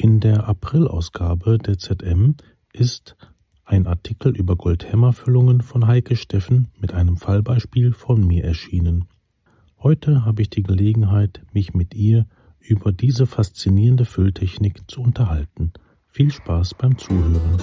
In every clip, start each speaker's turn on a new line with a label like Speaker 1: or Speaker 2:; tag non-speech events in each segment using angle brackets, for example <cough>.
Speaker 1: In der Aprilausgabe der ZM ist ein Artikel über Goldhammerfüllungen von Heike Steffen mit einem Fallbeispiel von mir erschienen. Heute habe ich die Gelegenheit, mich mit ihr über diese faszinierende Fülltechnik zu unterhalten. Viel Spaß beim Zuhören.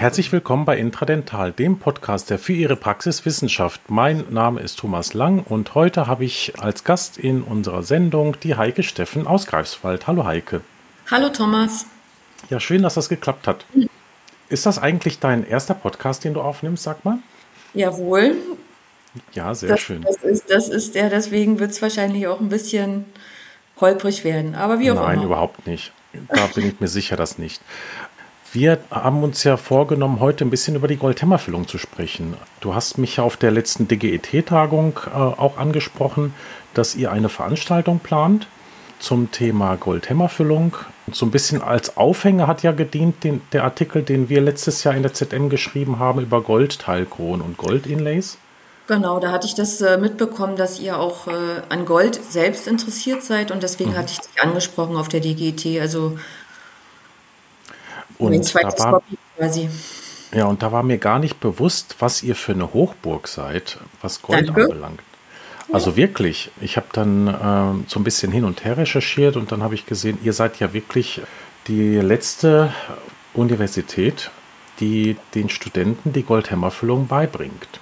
Speaker 1: Herzlich willkommen bei Intradental, dem Podcast, der für Ihre Praxis Wissenschaft. Mein Name ist Thomas Lang und heute habe ich als Gast in unserer Sendung die Heike Steffen aus Greifswald. Hallo Heike.
Speaker 2: Hallo Thomas.
Speaker 1: Ja, schön, dass das geklappt hat. Ist das eigentlich dein erster Podcast, den du aufnimmst, sag mal?
Speaker 2: Jawohl.
Speaker 1: Ja, sehr
Speaker 2: das,
Speaker 1: schön.
Speaker 2: Das ist, das ist der, deswegen wird es wahrscheinlich auch ein bisschen holprig werden. Aber wie auch
Speaker 1: Nein,
Speaker 2: immer.
Speaker 1: überhaupt nicht. Da bin ich mir sicher, dass nicht. Wir haben uns ja vorgenommen, heute ein bisschen über die Goldhämmerfüllung zu sprechen. Du hast mich ja auf der letzten DGET-Tagung äh, auch angesprochen, dass ihr eine Veranstaltung plant zum Thema Goldhämmerfüllung. So ein bisschen als Aufhänger hat ja gedient den, der Artikel, den wir letztes Jahr in der ZM geschrieben haben über Goldteilkronen und Goldinlays.
Speaker 2: Genau, da hatte ich das äh, mitbekommen, dass ihr auch äh, an Gold selbst interessiert seid und deswegen mhm. hatte ich dich angesprochen auf der DGT. Also
Speaker 1: und mein zweites da war, Hobby quasi. Ja, und da war mir gar nicht bewusst, was ihr für eine Hochburg seid, was Gold Danke. anbelangt. Also wirklich, ich habe dann äh, so ein bisschen hin und her recherchiert und dann habe ich gesehen, ihr seid ja wirklich die letzte Universität, die den Studenten die Goldhämmerfüllung beibringt.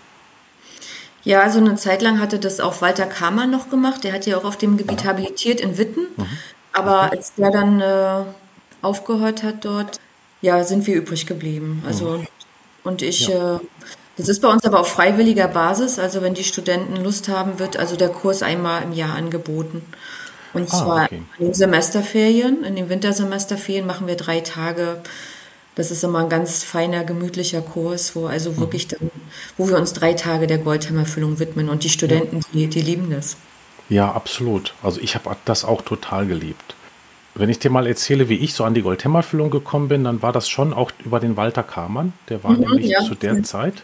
Speaker 2: Ja, also eine Zeit lang hatte das auch Walter Kamann noch gemacht. Der hat ja auch auf dem Gebiet habilitiert in Witten. Mhm. Aber als der dann äh, aufgehört hat dort, ja, sind wir übrig geblieben. Also, und ich, ja. äh, das ist bei uns aber auf freiwilliger Basis. Also, wenn die Studenten Lust haben, wird also der Kurs einmal im Jahr angeboten. Und ah, zwar okay. in den Semesterferien. In den Wintersemesterferien machen wir drei Tage. Das ist immer ein ganz feiner, gemütlicher Kurs, wo also mhm. wirklich dann, wo wir uns drei Tage der Goldhammerfüllung widmen. Und die Studenten, die, die lieben das.
Speaker 1: Ja, absolut. Also ich habe das auch total geliebt. Wenn ich dir mal erzähle, wie ich so an die Goldhämmerfüllung gekommen bin, dann war das schon auch über den Walter Kamann. Der war mhm, nämlich ja. zu der Zeit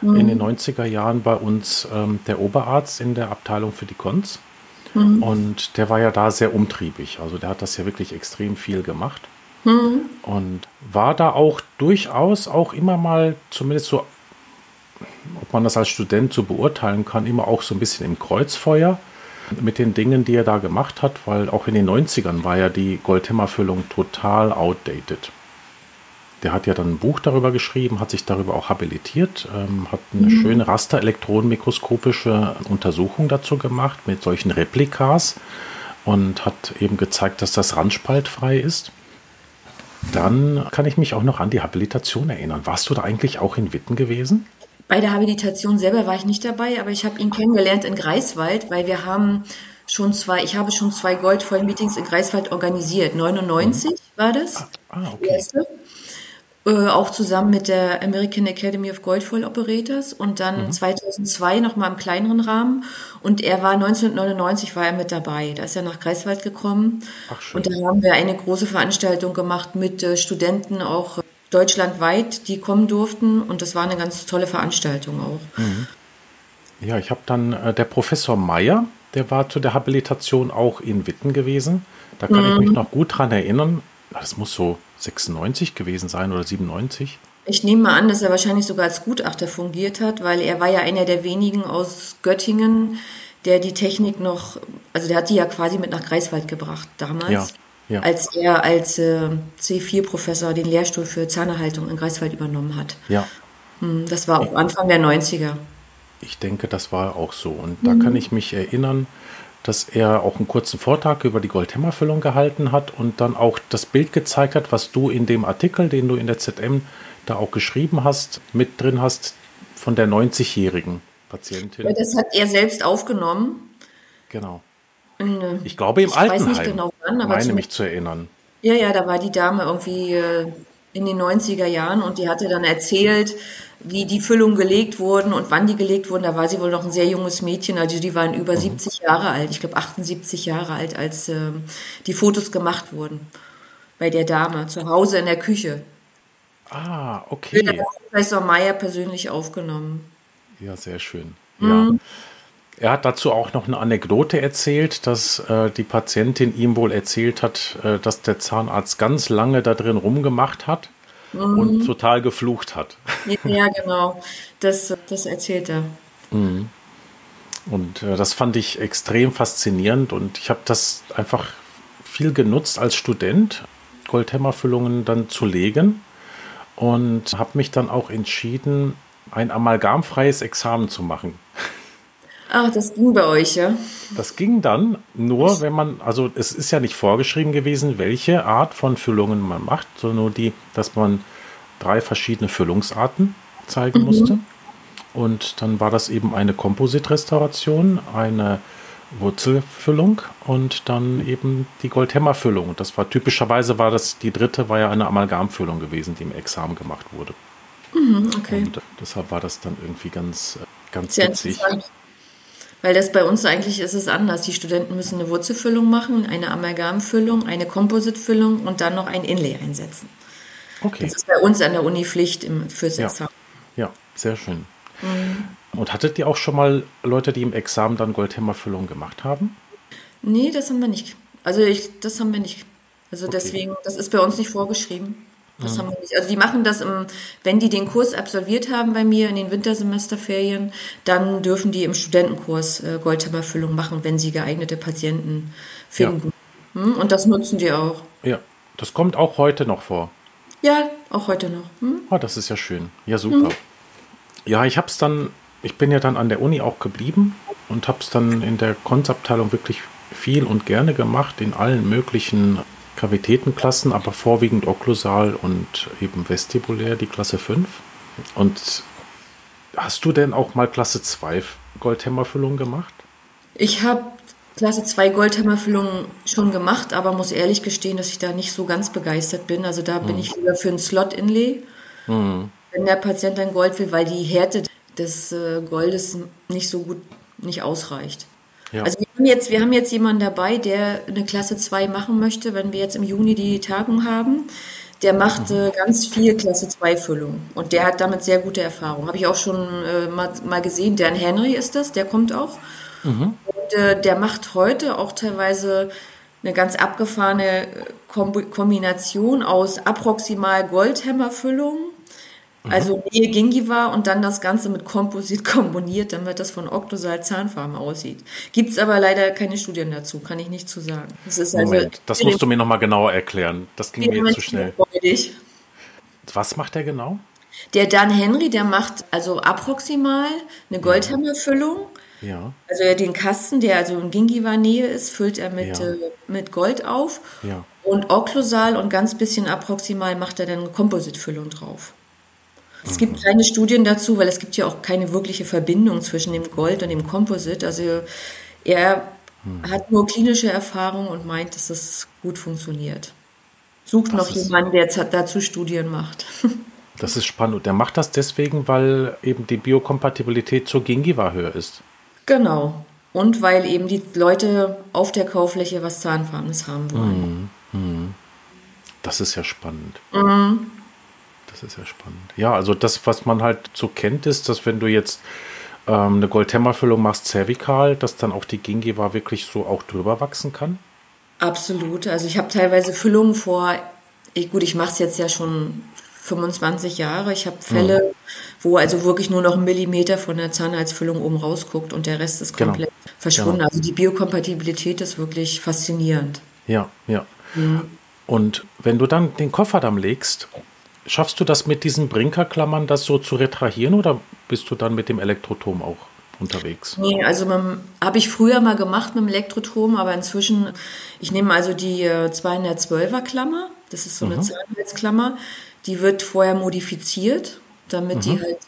Speaker 1: mhm. in den 90er Jahren bei uns ähm, der Oberarzt in der Abteilung für die Cons. Mhm. Und der war ja da sehr umtriebig. Also der hat das ja wirklich extrem viel gemacht. Mhm. Und war da auch durchaus auch immer mal, zumindest so, ob man das als Student so beurteilen kann, immer auch so ein bisschen im Kreuzfeuer mit den Dingen, die er da gemacht hat, weil auch in den 90ern war ja die Goldhämmerfüllung total outdated. Der hat ja dann ein Buch darüber geschrieben, hat sich darüber auch habilitiert, ähm, hat eine mhm. schöne rasterelektronenmikroskopische Untersuchung dazu gemacht mit solchen Replikas und hat eben gezeigt, dass das randspaltfrei ist. Dann kann ich mich auch noch an die Habilitation erinnern. Warst du da eigentlich auch in Witten gewesen?
Speaker 2: Bei der Habilitation selber war ich nicht dabei, aber ich habe ihn kennengelernt in Greifswald, weil wir haben schon zwei, ich habe schon zwei Goldvoll-Meetings in Greifswald organisiert. 99 mhm. war das. Ah, ah okay. Erste. Äh, auch zusammen mit der American Academy of Goldfoil Operators und dann mhm. 2002 nochmal im kleineren Rahmen und er war 1999 war er mit dabei. Da ist er nach Greifswald gekommen Ach, und da haben wir eine große Veranstaltung gemacht mit äh, Studenten auch deutschlandweit, die kommen durften und das war eine ganz tolle Veranstaltung auch. Mhm.
Speaker 1: Ja, ich habe dann äh, der Professor Meyer, der war zu der Habilitation auch in Witten gewesen. Da kann mhm. ich mich noch gut dran erinnern. Das muss so 96 gewesen sein oder 97.
Speaker 2: Ich nehme mal an, dass er wahrscheinlich sogar als Gutachter fungiert hat, weil er war ja einer der wenigen aus Göttingen, der die Technik noch, also der hat die ja quasi mit nach Greifswald gebracht damals. Ja ja. als er als äh, C4-Professor den Lehrstuhl für Zahnerhaltung in Greifswald übernommen hat.
Speaker 1: Ja.
Speaker 2: Hm, das war auch Anfang der 90er.
Speaker 1: Ich denke, das war auch so. Und mhm. da kann ich mich erinnern, dass er auch einen kurzen Vortrag über die Goldhämmerfüllung gehalten hat und dann auch das Bild gezeigt hat, was du in dem Artikel, den du in der ZM da auch geschrieben hast, mit drin hast von der 90-jährigen Patientin.
Speaker 2: Ja, das hat er selbst aufgenommen.
Speaker 1: Genau. In, ich glaube im ich Altenheim. Weiß nicht genau wann, aber meine mich zu erinnern.
Speaker 2: Ja, ja, da war die Dame irgendwie äh, in den 90er Jahren und die hatte dann erzählt, wie die Füllungen gelegt wurden und wann die gelegt wurden. Da war sie wohl noch ein sehr junges Mädchen, also die waren über mhm. 70 Jahre alt, ich glaube 78 Jahre alt, als äh, die Fotos gemacht wurden bei der Dame zu Hause in der Küche.
Speaker 1: Ah, okay.
Speaker 2: Der Professor Meyer persönlich aufgenommen.
Speaker 1: Ja, sehr schön. Mhm. Er hat dazu auch noch eine Anekdote erzählt, dass äh, die Patientin ihm wohl erzählt hat, äh, dass der Zahnarzt ganz lange da drin rumgemacht hat mhm. und total geflucht hat.
Speaker 2: Ja, genau. Das, das erzählt er. Mhm.
Speaker 1: Und äh, das fand ich extrem faszinierend und ich habe das einfach viel genutzt als Student, Goldhämmerfüllungen dann zu legen und habe mich dann auch entschieden, ein amalgamfreies Examen zu machen.
Speaker 2: Ach, das ging bei euch, ja?
Speaker 1: Das ging dann nur, wenn man, also es ist ja nicht vorgeschrieben gewesen, welche Art von Füllungen man macht, sondern nur die, dass man drei verschiedene Füllungsarten zeigen mhm. musste. Und dann war das eben eine Kompositrestauration, eine Wurzelfüllung und dann eben die Goldhämmerfüllung. Und das war typischerweise war das, die dritte war ja eine Amalgamfüllung gewesen, die im Examen gemacht wurde.
Speaker 2: Mhm, okay. Und
Speaker 1: deshalb war das dann irgendwie ganz, ganz Sehr witzig.
Speaker 2: Weil das bei uns eigentlich ist es anders. Die Studenten müssen eine Wurzelfüllung machen, eine Amalgamfüllung, eine Kompositfüllung und dann noch ein Inlay einsetzen. Okay. Das ist bei uns an der Uni Pflicht im, fürs
Speaker 1: Examen. Ja, ja sehr schön. Mhm. Und hattet ihr auch schon mal Leute, die im Examen dann Goldhämmerfüllung gemacht haben?
Speaker 2: Nee, das haben wir nicht. Also ich, das haben wir nicht. Also okay. deswegen, das ist bei uns nicht vorgeschrieben. Das haben wir nicht. Also die machen das, im, wenn die den Kurs absolviert haben bei mir in den Wintersemesterferien, dann dürfen die im Studentenkurs äh, Goldhammerfüllung machen, wenn sie geeignete Patienten finden. Ja. Hm? Und das nutzen die auch.
Speaker 1: Ja, das kommt auch heute noch vor.
Speaker 2: Ja, auch heute noch. Hm?
Speaker 1: Oh, das ist ja schön. Ja, super. Hm. Ja, ich habe es dann, ich bin ja dann an der Uni auch geblieben und habe es dann in der Konstabteilung wirklich viel und gerne gemacht, in allen möglichen Kavitätenklassen, aber vorwiegend okklusal und eben vestibulär, die Klasse 5. Und hast du denn auch mal Klasse 2 Goldhämmerfüllung gemacht?
Speaker 2: Ich habe Klasse 2 Goldhammerfüllung schon gemacht, aber muss ehrlich gestehen, dass ich da nicht so ganz begeistert bin. Also da bin hm. ich lieber für ein Slot-Inlay. Hm wenn der Patient ein Gold will, weil die Härte des äh, Goldes nicht so gut, nicht ausreicht. Ja. Also wir haben, jetzt, wir haben jetzt jemanden dabei, der eine Klasse 2 machen möchte, wenn wir jetzt im Juni die Tagung haben. Der macht mhm. äh, ganz viel Klasse 2 Füllung und der hat damit sehr gute Erfahrungen. Habe ich auch schon äh, mal, mal, gesehen. Dan Henry ist das, der kommt auch. Mhm. Und äh, der macht heute auch teilweise eine ganz abgefahrene Kombination aus approximal Goldhämmerfüllung also Nähe Gingiva und dann das Ganze mit Komposit <laughs> kombiniert, damit das von Octosal Zahnfarben aussieht. Gibt es aber leider keine Studien dazu, kann ich nicht zu sagen.
Speaker 1: Das also Moment, das musst du mir nochmal genauer erklären. Das ging mir jetzt zu schnell. Freudig. Was macht der genau?
Speaker 2: Der Dan Henry, der macht also approximal eine Goldhammerfüllung. Ja. Also den Kasten, der also in Gingiva-Nähe ist, füllt er mit, ja. äh, mit Gold auf. Ja. Und okklusal und ganz bisschen approximal macht er dann eine Kompositfüllung drauf. Es gibt keine Studien dazu, weil es gibt ja auch keine wirkliche Verbindung zwischen dem Gold und dem Composite. Also er hm. hat nur klinische Erfahrung und meint, dass es gut funktioniert. Sucht das noch jemanden, der dazu Studien macht. <laughs>
Speaker 1: Das ist spannend. Und der macht das deswegen, weil eben die Biokompatibilität zur Gingiva höher ist.
Speaker 2: Genau. Und weil eben die Leute auf der Kaufläche was Zahnfarbenes haben wollen.
Speaker 1: Hm, hm. Das ist ja spannend. Mhm ist ja spannend. Ja, also das, was man halt so kennt, ist, dass wenn du jetzt ähm, eine Goldhämmerfüllung machst, zervikal, dass dann auch die Gingiva wirklich so auch drüber wachsen kann?
Speaker 2: Absolut. Also ich habe teilweise Füllungen vor, ich, gut, ich mache es jetzt ja schon 25 Jahre. Ich habe Fälle, mhm. wo also wirklich nur noch ein Millimeter von der Zahnhalsfüllung oben rausguckt und der Rest ist genau. komplett genau. verschwunden. Genau. Also die Biokompatibilität ist wirklich faszinierend.
Speaker 1: Ja, ja. Mhm. Und wenn du dann den Kofferdamm legst, Schaffst du das mit diesen Brinkerklammern, das so zu retrahieren oder bist du dann mit dem Elektrotom auch unterwegs?
Speaker 2: Nee, also habe ich früher mal gemacht mit dem Elektrotom, aber inzwischen, ich nehme also die 212er äh, Klammer, das ist so eine mhm. Zahnhalsklammer, die wird vorher modifiziert, damit mhm. die halt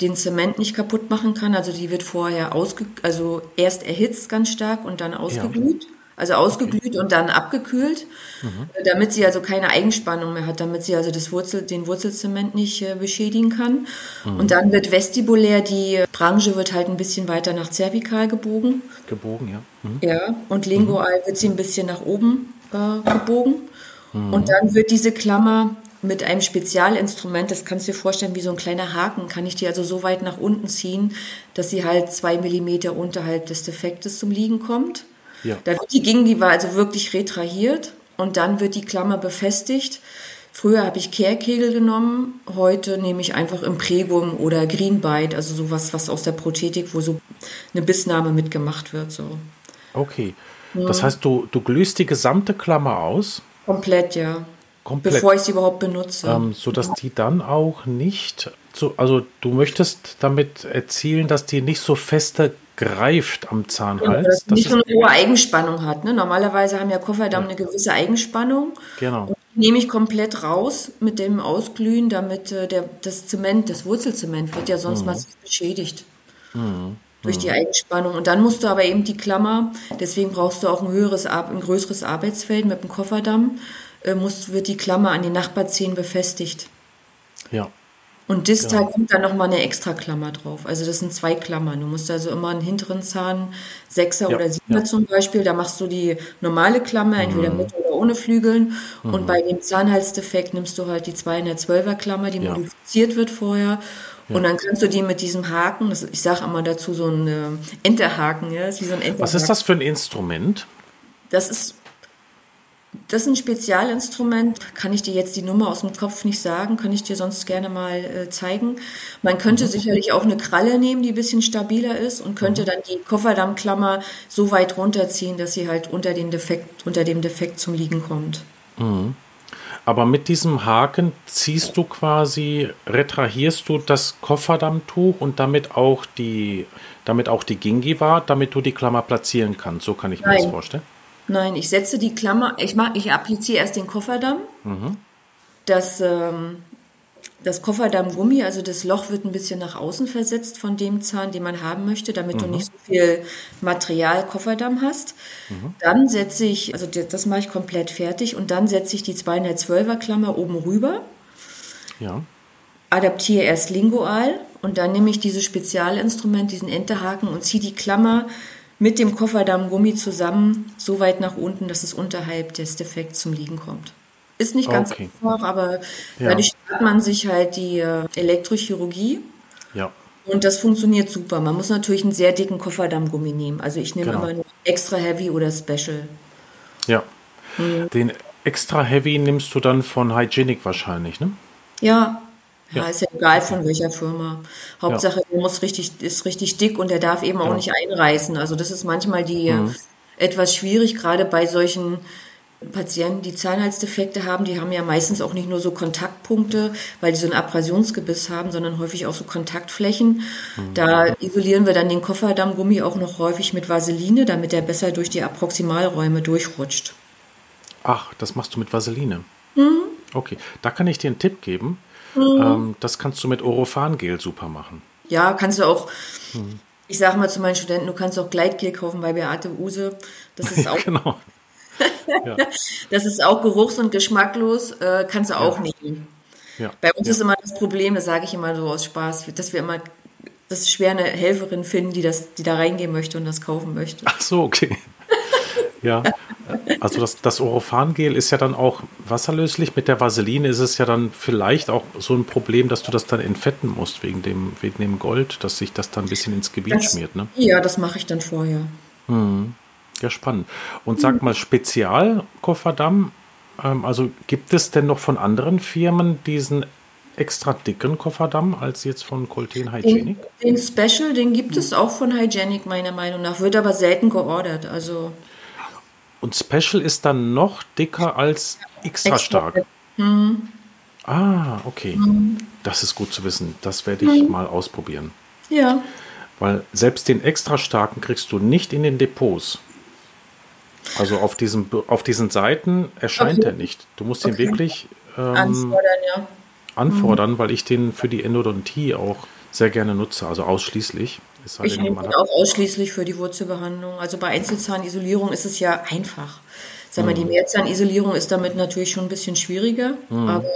Speaker 2: den Zement nicht kaputt machen kann. Also die wird vorher ausge, also erst erhitzt ganz stark und dann ausgeglüht. Ja. Also ausgeglüht okay. und dann abgekühlt, mhm. damit sie also keine Eigenspannung mehr hat, damit sie also das Wurzel, den Wurzelzement nicht äh, beschädigen kann. Mhm. Und dann wird vestibulär, die Branche wird halt ein bisschen weiter nach zervikal gebogen.
Speaker 1: Gebogen, ja.
Speaker 2: Mhm. Ja, und lingual wird sie ein bisschen nach oben äh, gebogen. Mhm. Und dann wird diese Klammer mit einem Spezialinstrument, das kannst du dir vorstellen wie so ein kleiner Haken, kann ich die also so weit nach unten ziehen, dass sie halt zwei Millimeter unterhalb des Defektes zum Liegen kommt. Ja. Da wird die Gingiva also wirklich retrahiert und dann wird die Klammer befestigt. Früher habe ich Kehrkegel genommen, heute nehme ich einfach Imprägum oder Greenbite, also sowas, was aus der Prothetik, wo so eine Bissnahme mitgemacht wird. So.
Speaker 1: Okay. Das heißt, du, du glühst die gesamte Klammer aus?
Speaker 2: Komplett, ja. Komplett. Bevor ich sie überhaupt benutze.
Speaker 1: Ähm, so dass ja. die dann auch nicht, so, also du möchtest damit erzielen, dass die nicht so feste greift am Zahnhals. Ja,
Speaker 2: dass nicht so eine hohe Eigenspannung hat. Ne? Normalerweise haben ja Kofferdamm ja. eine gewisse Eigenspannung. Genau. Und die nehme ich komplett raus mit dem Ausglühen, damit äh, der, das Zement, das Wurzelzement wird ja sonst mhm. massiv beschädigt. Mhm durch die mhm. Eigenspannung. Und dann musst du aber eben die Klammer, deswegen brauchst du auch ein höheres, ein größeres Arbeitsfeld mit dem Kofferdamm, äh, muss, wird die Klammer an die Nachbarzehen befestigt. Ja. Und distal ja. kommt dann nochmal eine extra Klammer drauf. Also das sind zwei Klammern. Du musst also immer einen hinteren Zahn, Sechser ja. oder Siebener ja. zum Beispiel, da machst du die normale Klammer, entweder mhm. mit oder ohne Flügeln. Mhm. Und bei dem Zahnhalsdefekt nimmst du halt die 212er Klammer, die modifiziert wird vorher. Und dann kannst du die mit diesem Haken, das, ich sage immer dazu so ein äh, Enterhaken, ja, ist wie so ein Enterhaken.
Speaker 1: Was ist das für ein Instrument?
Speaker 2: Das ist das ist ein Spezialinstrument, kann ich dir jetzt die Nummer aus dem Kopf nicht sagen, kann ich dir sonst gerne mal äh, zeigen. Man könnte mhm. sicherlich auch eine Kralle nehmen, die ein bisschen stabiler ist und könnte mhm. dann die Kofferdammklammer so weit runterziehen, dass sie halt unter, den Defekt, unter dem Defekt zum Liegen kommt.
Speaker 1: Mhm. Aber mit diesem Haken ziehst du quasi, retrahierst du das Kofferdammtuch und damit auch die, damit auch die Gingiva, damit du die Klammer platzieren kannst. So kann ich Nein. mir das vorstellen.
Speaker 2: Nein, ich setze die Klammer, ich mache, ich appliziere erst den Kofferdamm. Mhm. Das, ähm, das Kofferdammgummi, also das Loch wird ein bisschen nach außen versetzt von dem Zahn, den man haben möchte, damit mhm. du nicht so viel Material Kofferdamm hast. Mhm. Dann setze ich, also das, das mache ich komplett fertig und dann setze ich die 212er Klammer oben rüber. Ja. Adaptiere erst lingual und dann nehme ich dieses Spezialinstrument, diesen Enterhaken und ziehe die Klammer mit dem Kofferdammgummi zusammen so weit nach unten, dass es unterhalb des Defekts zum Liegen kommt. Ist nicht ganz okay. einfach, aber ja. dadurch spart man sich halt die äh, Elektrochirurgie. Ja. Und das funktioniert super. Man muss natürlich einen sehr dicken Kofferdammgummi nehmen. Also ich nehme genau. immer nur extra heavy oder special.
Speaker 1: Ja. Mhm. Den extra heavy nimmst du dann von Hygienic wahrscheinlich, ne?
Speaker 2: Ja, ja, ist ja egal von welcher Firma. Hauptsache, ja. der muss richtig, ist richtig dick und der darf eben auch ja. nicht einreißen. Also das ist manchmal die mhm. etwas schwierig, gerade bei solchen Patienten, die Zahnhalsdefekte haben, die haben ja meistens auch nicht nur so Kontaktpunkte, weil die so ein Abrasionsgebiss haben, sondern häufig auch so Kontaktflächen. Mhm. Da isolieren wir dann den Kofferdammgummi auch noch häufig mit Vaseline, damit er besser durch die Approximalräume durchrutscht.
Speaker 1: Ach, das machst du mit Vaseline? Mhm. Okay, da kann ich dir einen Tipp geben. Mhm. Ähm, das kannst du mit Orophangel super machen.
Speaker 2: Ja, kannst du auch. Mhm. Ich sage mal zu meinen Studenten, du kannst auch Gleitgel kaufen bei Beate Use. Das ist <laughs> auch. genau. <laughs> ja. Das ist auch geruchs- und geschmacklos, äh, kannst du auch ja. nehmen. Ja. Bei uns ist immer das Problem, das sage ich immer so aus Spaß, dass wir immer das ist schwer eine Helferin finden, die das, die da reingehen möchte und das kaufen möchte.
Speaker 1: Ach so, okay. <laughs> Ja, also das, das Orophangel ist ja dann auch wasserlöslich. Mit der Vaseline ist es ja dann vielleicht auch so ein Problem, dass du das dann entfetten musst wegen dem, wegen dem Gold, dass sich das dann ein bisschen ins Gebiet
Speaker 2: das,
Speaker 1: schmiert. Ne?
Speaker 2: Ja, das mache ich dann vorher.
Speaker 1: Hm. Ja, spannend. Und sag mal, Spezialkofferdamm, ähm, also gibt es denn noch von anderen Firmen diesen extra dicken Kofferdamm als jetzt von Colten Hygienic?
Speaker 2: Den, den Special, den gibt es auch von Hygienic meiner Meinung nach, wird aber selten geordert. Also
Speaker 1: und Special ist dann noch dicker als extra stark. Mhm. Ah, okay. Mhm. Das ist gut zu wissen. Das werde ich mhm. mal ausprobieren. Ja. Weil selbst den extra starken kriegst du nicht in den Depots. Also auf, diesem, auf diesen Seiten erscheint okay. er nicht. Du musst okay. ihn wirklich ähm, anfordern, ja. anfordern mhm. weil ich den für die Endodontie auch sehr gerne nutze, also ausschließlich.
Speaker 2: Halt ich nehme auch ausschließlich für die Wurzelbehandlung. Also bei Einzelzahnisolierung ist es ja einfach. Sag mal, mhm. die Mehrzahnisolierung ist damit natürlich schon ein bisschen schwieriger, mhm. aber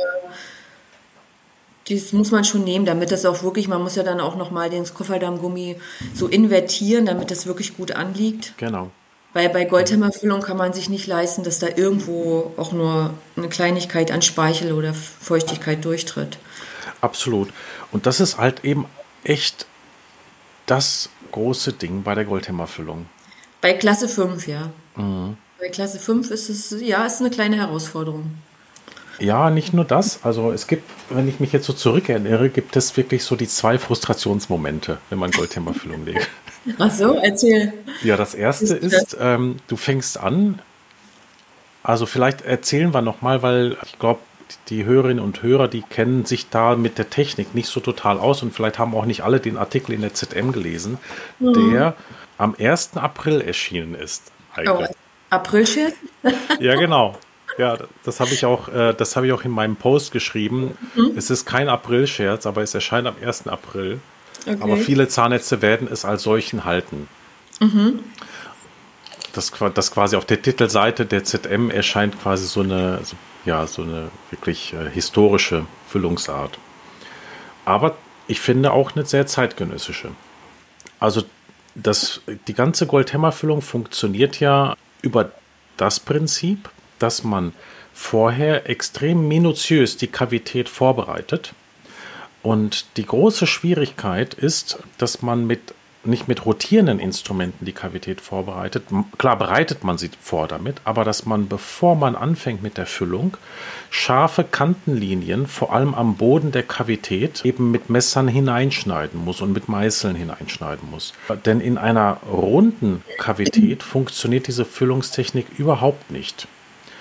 Speaker 2: das muss man schon nehmen, damit das auch wirklich, man muss ja dann auch nochmal den Kofferdammgummi so invertieren, damit das wirklich gut anliegt.
Speaker 1: Genau.
Speaker 2: Weil bei Goldhämmerfüllung kann man sich nicht leisten, dass da irgendwo auch nur eine Kleinigkeit an Speichel oder Feuchtigkeit durchtritt.
Speaker 1: Absolut. Und das ist halt eben echt das große Ding bei der Goldhämmerfüllung.
Speaker 2: Bei Klasse 5, ja. Mhm. Bei Klasse 5 ist es, ja, ist eine kleine Herausforderung.
Speaker 1: Ja, nicht nur das. Also es gibt, wenn ich mich jetzt so zurückerinnere, gibt es wirklich so die zwei Frustrationsmomente, wenn man Goldthemafüllung legt. <laughs>
Speaker 2: Ach so, erzähl.
Speaker 1: Ja, das erste ist, ähm, du fängst an. Also vielleicht erzählen wir nochmal, weil ich glaube, die Hörerinnen und Hörer, die kennen sich da mit der Technik nicht so total aus und vielleicht haben auch nicht alle den Artikel in der ZM gelesen, mhm. der am 1. April erschienen ist.
Speaker 2: Oh, Aprilscherz? <laughs>
Speaker 1: ja, genau. Ja, das habe ich auch, äh, das habe ich auch in meinem Post geschrieben. Mhm. Es ist kein April-Scherz, aber es erscheint am 1. April. Okay. Aber viele Zahnärzte werden es als solchen halten. Mhm. Das, das quasi auf der Titelseite der ZM erscheint quasi so eine, so, ja, so eine wirklich äh, historische Füllungsart. Aber ich finde auch eine sehr zeitgenössische. Also das, die ganze Goldhämmerfüllung funktioniert ja über das Prinzip, dass man vorher extrem minutiös die Kavität vorbereitet. Und die große Schwierigkeit ist, dass man mit nicht mit rotierenden Instrumenten die Kavität vorbereitet. Klar bereitet man sie vor damit, aber dass man, bevor man anfängt mit der Füllung, scharfe Kantenlinien, vor allem am Boden der Kavität, eben mit Messern hineinschneiden muss und mit Meißeln hineinschneiden muss. Denn in einer runden Kavität funktioniert diese Füllungstechnik überhaupt nicht.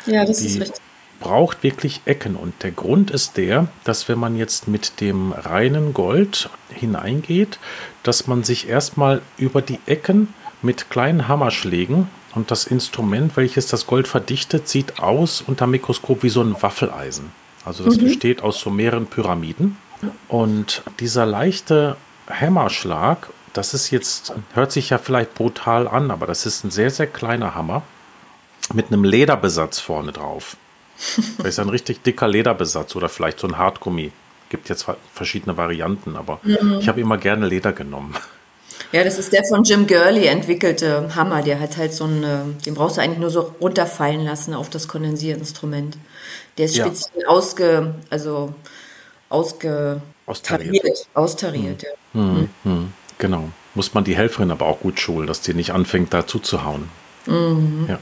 Speaker 2: Ja, das die ist richtig
Speaker 1: braucht wirklich Ecken. Und der Grund ist der, dass wenn man jetzt mit dem reinen Gold hineingeht, dass man sich erstmal über die Ecken mit kleinen Hammerschlägen und das Instrument, welches das Gold verdichtet, sieht aus unter Mikroskop wie so ein Waffeleisen. Also das mhm. besteht aus so mehreren Pyramiden. Und dieser leichte Hammerschlag, das ist jetzt, hört sich ja vielleicht brutal an, aber das ist ein sehr, sehr kleiner Hammer mit einem Lederbesatz vorne drauf. <laughs> Das ist ein richtig dicker Lederbesatz oder vielleicht so ein Hartgummi. Gibt jetzt verschiedene Varianten, aber mhm. ich habe immer gerne Leder genommen.
Speaker 2: Ja, das ist der von Jim Gurley entwickelte Hammer. Der hat halt so einen, den brauchst du eigentlich nur so runterfallen lassen auf das Kondensierinstrument. Der ist speziell ja. ausge, also ausge, austariert. austariert
Speaker 1: hm. Ja. Hm, hm. Genau. Muss man die Helferin aber auch gut schulen, dass die nicht anfängt, da zuzuhauen. Mhm. Ja.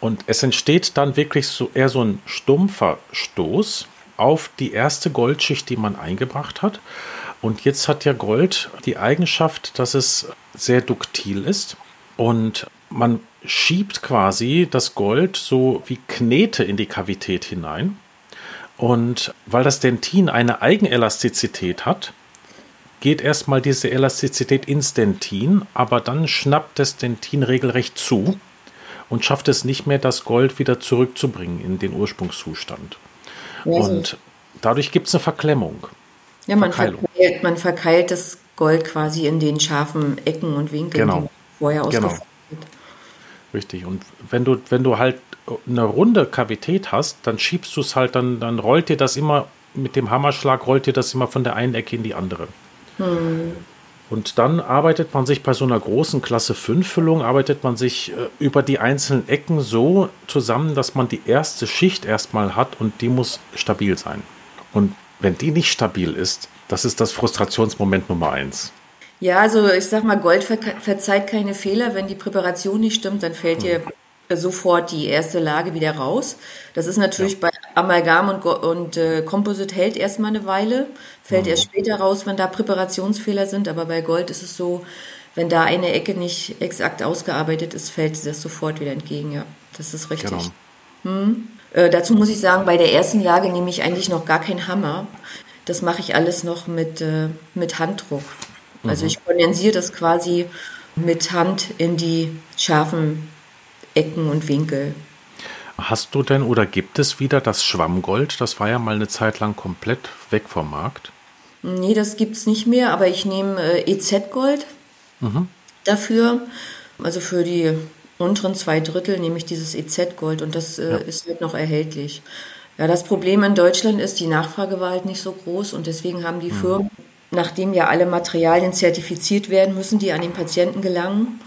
Speaker 1: Und es entsteht dann wirklich so eher so ein stumpfer Stoß auf die erste Goldschicht, die man eingebracht hat. Und jetzt hat ja Gold die Eigenschaft, dass es sehr duktil ist und man schiebt quasi das Gold so wie Knete in die Kavität hinein. Und weil das Dentin eine Eigenelastizität hat, geht erstmal diese Elastizität ins Dentin, aber dann schnappt das Dentin regelrecht zu und schafft es nicht mehr, das Gold wieder zurückzubringen in den Ursprungszustand. Ja, und dadurch gibt es eine Verklemmung.
Speaker 2: Ja, man verkeilt, man verkeilt, das Gold quasi in den scharfen Ecken und Winkeln,
Speaker 1: genau. die vorher genau. Richtig. Und wenn du, wenn du halt eine runde Kavität hast, dann schiebst du es halt, dann, dann rollt dir das immer, mit dem Hammerschlag rollt dir das immer von der einen Ecke in die andere. Hm. Und dann arbeitet man sich bei so einer großen Klasse 5 Füllung, arbeitet man sich äh, über die einzelnen Ecken so zusammen, dass man die erste Schicht erstmal hat und die muss stabil sein. Und wenn die nicht stabil ist, das ist das Frustrationsmoment Nummer eins.
Speaker 2: Ja, also ich sag mal, Gold ver verzeiht keine Fehler. Wenn die Präparation nicht stimmt, dann fällt dir. Sofort die erste Lage wieder raus. Das ist natürlich ja. bei Amalgam und, und äh, Composite hält erstmal eine Weile, fällt mhm. erst später raus, wenn da Präparationsfehler sind. Aber bei Gold ist es so, wenn da eine Ecke nicht exakt ausgearbeitet ist, fällt das sofort wieder entgegen. Ja, das ist richtig. Genau. Hm. Äh, dazu muss ich sagen, bei der ersten Lage nehme ich eigentlich noch gar keinen Hammer. Das mache ich alles noch mit, äh, mit Handdruck. Also mhm. ich kondensiere das quasi mit Hand in die scharfen Ecken und Winkel.
Speaker 1: Hast du denn oder gibt es wieder das Schwammgold? Das war ja mal eine Zeit lang komplett weg vom Markt.
Speaker 2: Nee, das gibt es nicht mehr, aber ich nehme äh, EZ-Gold mhm. dafür. Also für die unteren zwei Drittel nehme ich dieses EZ-Gold und das äh, ja. ist halt noch erhältlich. Ja, das Problem in Deutschland ist, die Nachfrage war halt nicht so groß und deswegen haben die mhm. Firmen, nachdem ja alle Materialien zertifiziert werden müssen, die an den Patienten gelangen,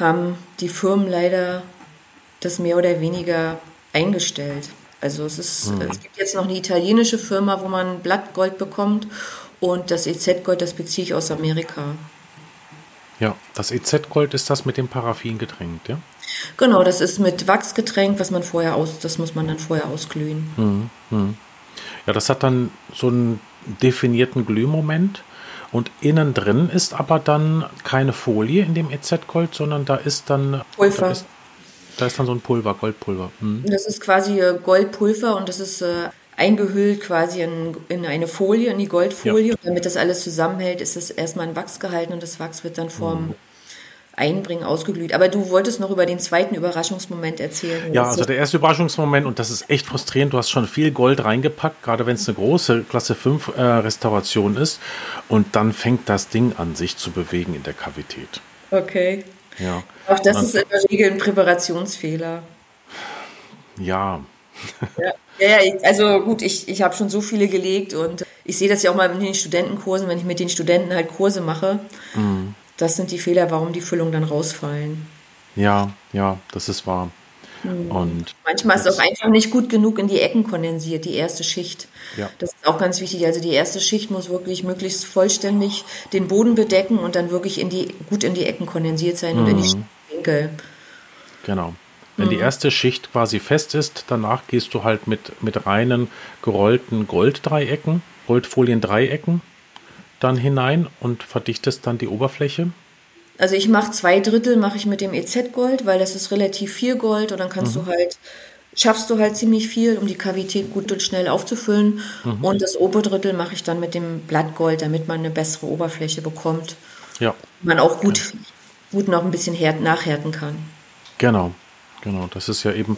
Speaker 2: haben die Firmen leider das mehr oder weniger eingestellt. Also es, ist, mhm. es gibt jetzt noch eine italienische Firma, wo man Blattgold bekommt und das EZ-Gold, das beziehe ich aus Amerika.
Speaker 1: Ja, das EZ-Gold ist das mit dem Paraffin getränkt, ja?
Speaker 2: Genau, das ist mit Wachs getränkt, was man vorher aus, das muss man dann vorher ausglühen. Mhm.
Speaker 1: Ja, das hat dann so einen definierten Glühmoment. Und innen drin ist aber dann keine Folie in dem EZ-Gold, sondern da ist dann
Speaker 2: Pulver.
Speaker 1: Da ist, da ist dann so ein Pulver, Goldpulver.
Speaker 2: Hm. Das ist quasi äh, Goldpulver und das ist äh, eingehüllt quasi in, in, eine Folie, in die Goldfolie. Ja. Und damit das alles zusammenhält, ist es erstmal in Wachs gehalten und das Wachs wird dann vorm hm. Einbringen ausgeglüht. Aber du wolltest noch über den zweiten Überraschungsmoment erzählen.
Speaker 1: Ja, also der erste Überraschungsmoment, und das ist echt frustrierend, du hast schon viel Gold reingepackt, gerade wenn es eine große Klasse 5 äh, Restauration ist. Und dann fängt das Ding an, sich zu bewegen in der Kavität.
Speaker 2: Okay.
Speaker 1: Ja.
Speaker 2: Auch das ist in der Regel ein Präparationsfehler.
Speaker 1: Ja.
Speaker 2: ja. Ja, also gut, ich, ich habe schon so viele gelegt und ich sehe das ja auch mal in den Studentenkursen, wenn ich mit den Studenten halt Kurse mache. Mhm. Das sind die Fehler, warum die Füllungen dann rausfallen.
Speaker 1: Ja, ja, das ist wahr.
Speaker 2: Mhm. Und Manchmal ist es auch einfach nicht gut genug in die Ecken kondensiert, die erste Schicht. Ja. Das ist auch ganz wichtig. Also die erste Schicht muss wirklich möglichst vollständig den Boden bedecken und dann wirklich in die, gut in die Ecken kondensiert sein mhm. und in die. Winkel.
Speaker 1: Genau. Wenn mhm. die erste Schicht quasi fest ist, danach gehst du halt mit, mit reinen gerollten Golddreiecken, Goldfolien-Dreiecken dann hinein und verdichtest dann die Oberfläche.
Speaker 2: Also ich mache zwei Drittel mache ich mit dem EZ-Gold, weil das ist relativ viel Gold und dann kannst mhm. du halt schaffst du halt ziemlich viel, um die Kavität gut und schnell aufzufüllen. Mhm. Und das obere Drittel mache ich dann mit dem Blattgold, damit man eine bessere Oberfläche bekommt.
Speaker 1: Ja.
Speaker 2: Man auch gut, ja. gut noch ein bisschen nachhärten kann.
Speaker 1: Genau, genau. Das ist ja eben,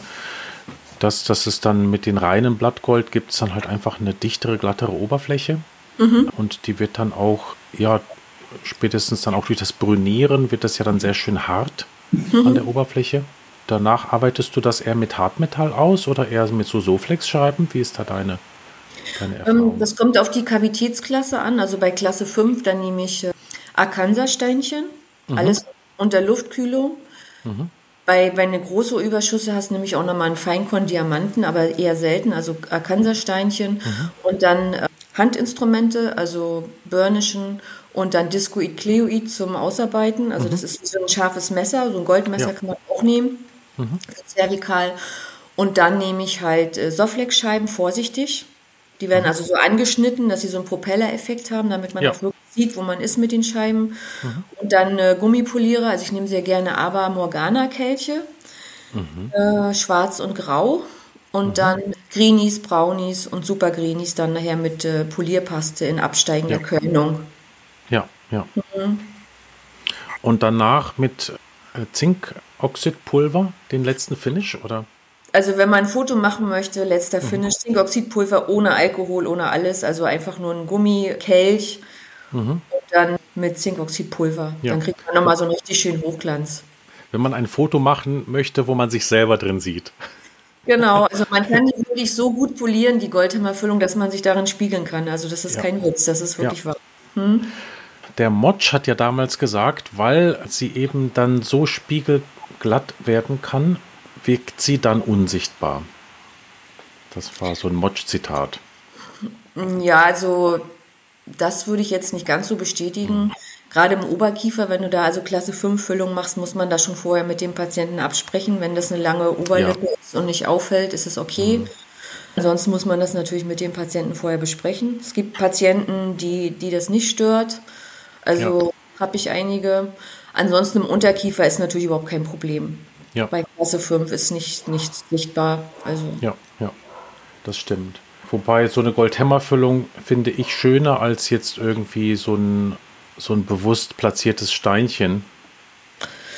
Speaker 1: das, das ist dann mit den reinen Blattgold gibt es dann halt einfach eine dichtere, glattere Oberfläche. Mhm. Und die wird dann auch, ja, spätestens dann auch durch das Brünieren wird das ja dann sehr schön hart mhm. an der Oberfläche. Danach arbeitest du das eher mit Hartmetall aus oder eher mit so Soflex-Scheiben? Wie ist da deine,
Speaker 2: deine ähm, Erfahrung? Das kommt auf die Kavitätsklasse an. Also bei Klasse 5, dann nehme ich äh, Arkansas-Steinchen, mhm. alles unter Luftkühlung. Mhm. Bei, wenn du große Überschüsse hast, nehme ich auch nochmal einen Feinkorn-Diamanten, aber eher selten, also Arkansas-Steinchen. Mhm. Und dann äh, Handinstrumente, also Börnischen und dann Discoid Cleoid zum Ausarbeiten. Also mhm. das ist so ein scharfes Messer, so ein Goldmesser ja. kann man auch nehmen mhm. zervikal. Und dann nehme ich halt äh, Soflex-Scheiben vorsichtig. Die werden mhm. also so angeschnitten, dass sie so einen Propellereffekt haben, damit man ja. auch wirklich sieht, wo man ist mit den Scheiben. Mhm. Und dann äh, Gummipolierer, also ich nehme sehr gerne aber Morgana-Kelche, mhm. äh, schwarz und grau. Und mhm. dann Greenies, Brownies und Super Greenies dann nachher mit äh, Polierpaste in absteigender ja. Körnung.
Speaker 1: Ja, ja. Mhm. Und danach mit äh, Zinkoxidpulver, den letzten Finish, oder?
Speaker 2: Also wenn man ein Foto machen möchte, letzter mhm. Finish, Zinkoxidpulver ohne Alkohol, ohne alles, also einfach nur ein Gummikelch mhm. und dann mit Zinkoxidpulver. Ja. Dann kriegt man nochmal so einen richtig schönen Hochglanz.
Speaker 1: Wenn man ein Foto machen möchte, wo man sich selber drin sieht.
Speaker 2: Genau, also man kann die wirklich so gut polieren, die Goldhammerfüllung, dass man sich darin spiegeln kann. Also das ist ja. kein Witz, das ist wirklich ja. wahr. Hm?
Speaker 1: Der Motsch hat ja damals gesagt, weil sie eben dann so spiegelglatt werden kann, wirkt sie dann unsichtbar. Das war so ein Motsch-Zitat.
Speaker 2: Ja, also das würde ich jetzt nicht ganz so bestätigen. Hm. Gerade im Oberkiefer, wenn du da also Klasse 5 Füllung machst, muss man da schon vorher mit dem Patienten absprechen. Wenn das eine lange Oberlippe ja. ist und nicht auffällt, ist es okay. Mhm. Ansonsten muss man das natürlich mit dem Patienten vorher besprechen. Es gibt Patienten, die, die das nicht stört. Also ja. habe ich einige. Ansonsten im Unterkiefer ist natürlich überhaupt kein Problem. Ja. Bei Klasse 5 ist nicht, nichts sichtbar. Also.
Speaker 1: Ja, ja, das stimmt. Wobei so eine Goldhämmerfüllung finde ich schöner als jetzt irgendwie so ein, so ein bewusst platziertes Steinchen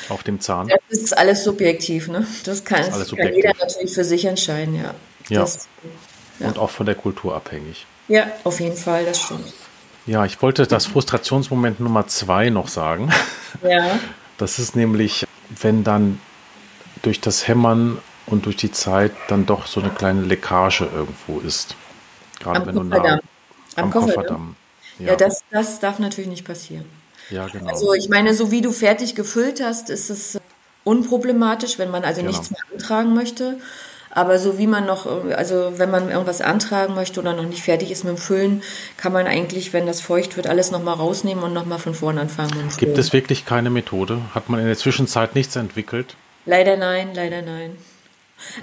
Speaker 1: auf dem Zahn.
Speaker 2: Das ist alles subjektiv, ne? Das kann, das kann jeder natürlich für sich entscheiden, ja.
Speaker 1: Ja. Das, ja. Und auch von der Kultur abhängig.
Speaker 2: Ja, auf jeden Fall, das stimmt.
Speaker 1: Ja, ich wollte das Frustrationsmoment Nummer zwei noch sagen.
Speaker 2: Ja.
Speaker 1: Das ist nämlich, wenn dann durch das Hämmern und durch die Zeit dann doch so eine kleine Leckage irgendwo ist.
Speaker 2: Gerade am wenn Kofferdamm. du nah, am, am Kofferdamm. Ja, ja das, das darf natürlich nicht passieren.
Speaker 1: Ja, genau.
Speaker 2: Also ich meine, so wie du fertig gefüllt hast, ist es unproblematisch, wenn man also genau. nichts mehr antragen möchte. Aber so wie man noch, also wenn man irgendwas antragen möchte oder noch nicht fertig ist mit dem Füllen, kann man eigentlich, wenn das feucht wird, alles nochmal rausnehmen und nochmal von vorne anfangen.
Speaker 1: Gibt es wirklich keine Methode? Hat man in der Zwischenzeit nichts entwickelt?
Speaker 2: Leider nein, leider nein.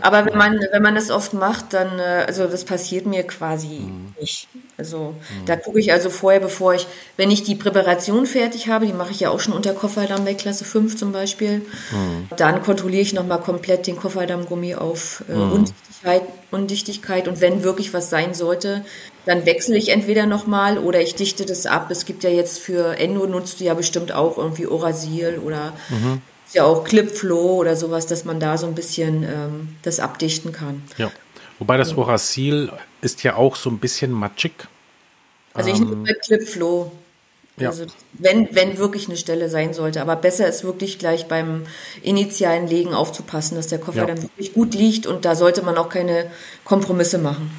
Speaker 2: Aber wenn man, wenn man das oft macht, dann, äh, also das passiert mir quasi mhm. nicht. Also mhm. da gucke ich also vorher, bevor ich, wenn ich die Präparation fertig habe, die mache ich ja auch schon unter Kofferdamm bei Klasse 5 zum Beispiel, mhm. dann kontrolliere ich nochmal komplett den Kofferdammgummi auf äh, mhm. Undichtigkeit, Undichtigkeit und wenn wirklich was sein sollte, dann wechsle ich entweder nochmal oder ich dichte das ab. Es gibt ja jetzt für Endo nutzt du ja bestimmt auch irgendwie Orasil oder mhm ja auch Clipflow oder sowas, dass man da so ein bisschen ähm, das abdichten kann.
Speaker 1: Ja. Wobei das Orasil ist ja auch so ein bisschen matschig.
Speaker 2: Also ich nehme bei Clipflow. Ja. Also wenn, wenn wirklich eine Stelle sein sollte. Aber besser ist wirklich gleich beim initialen Legen aufzupassen, dass der Koffer ja. dann wirklich gut liegt und da sollte man auch keine Kompromisse machen.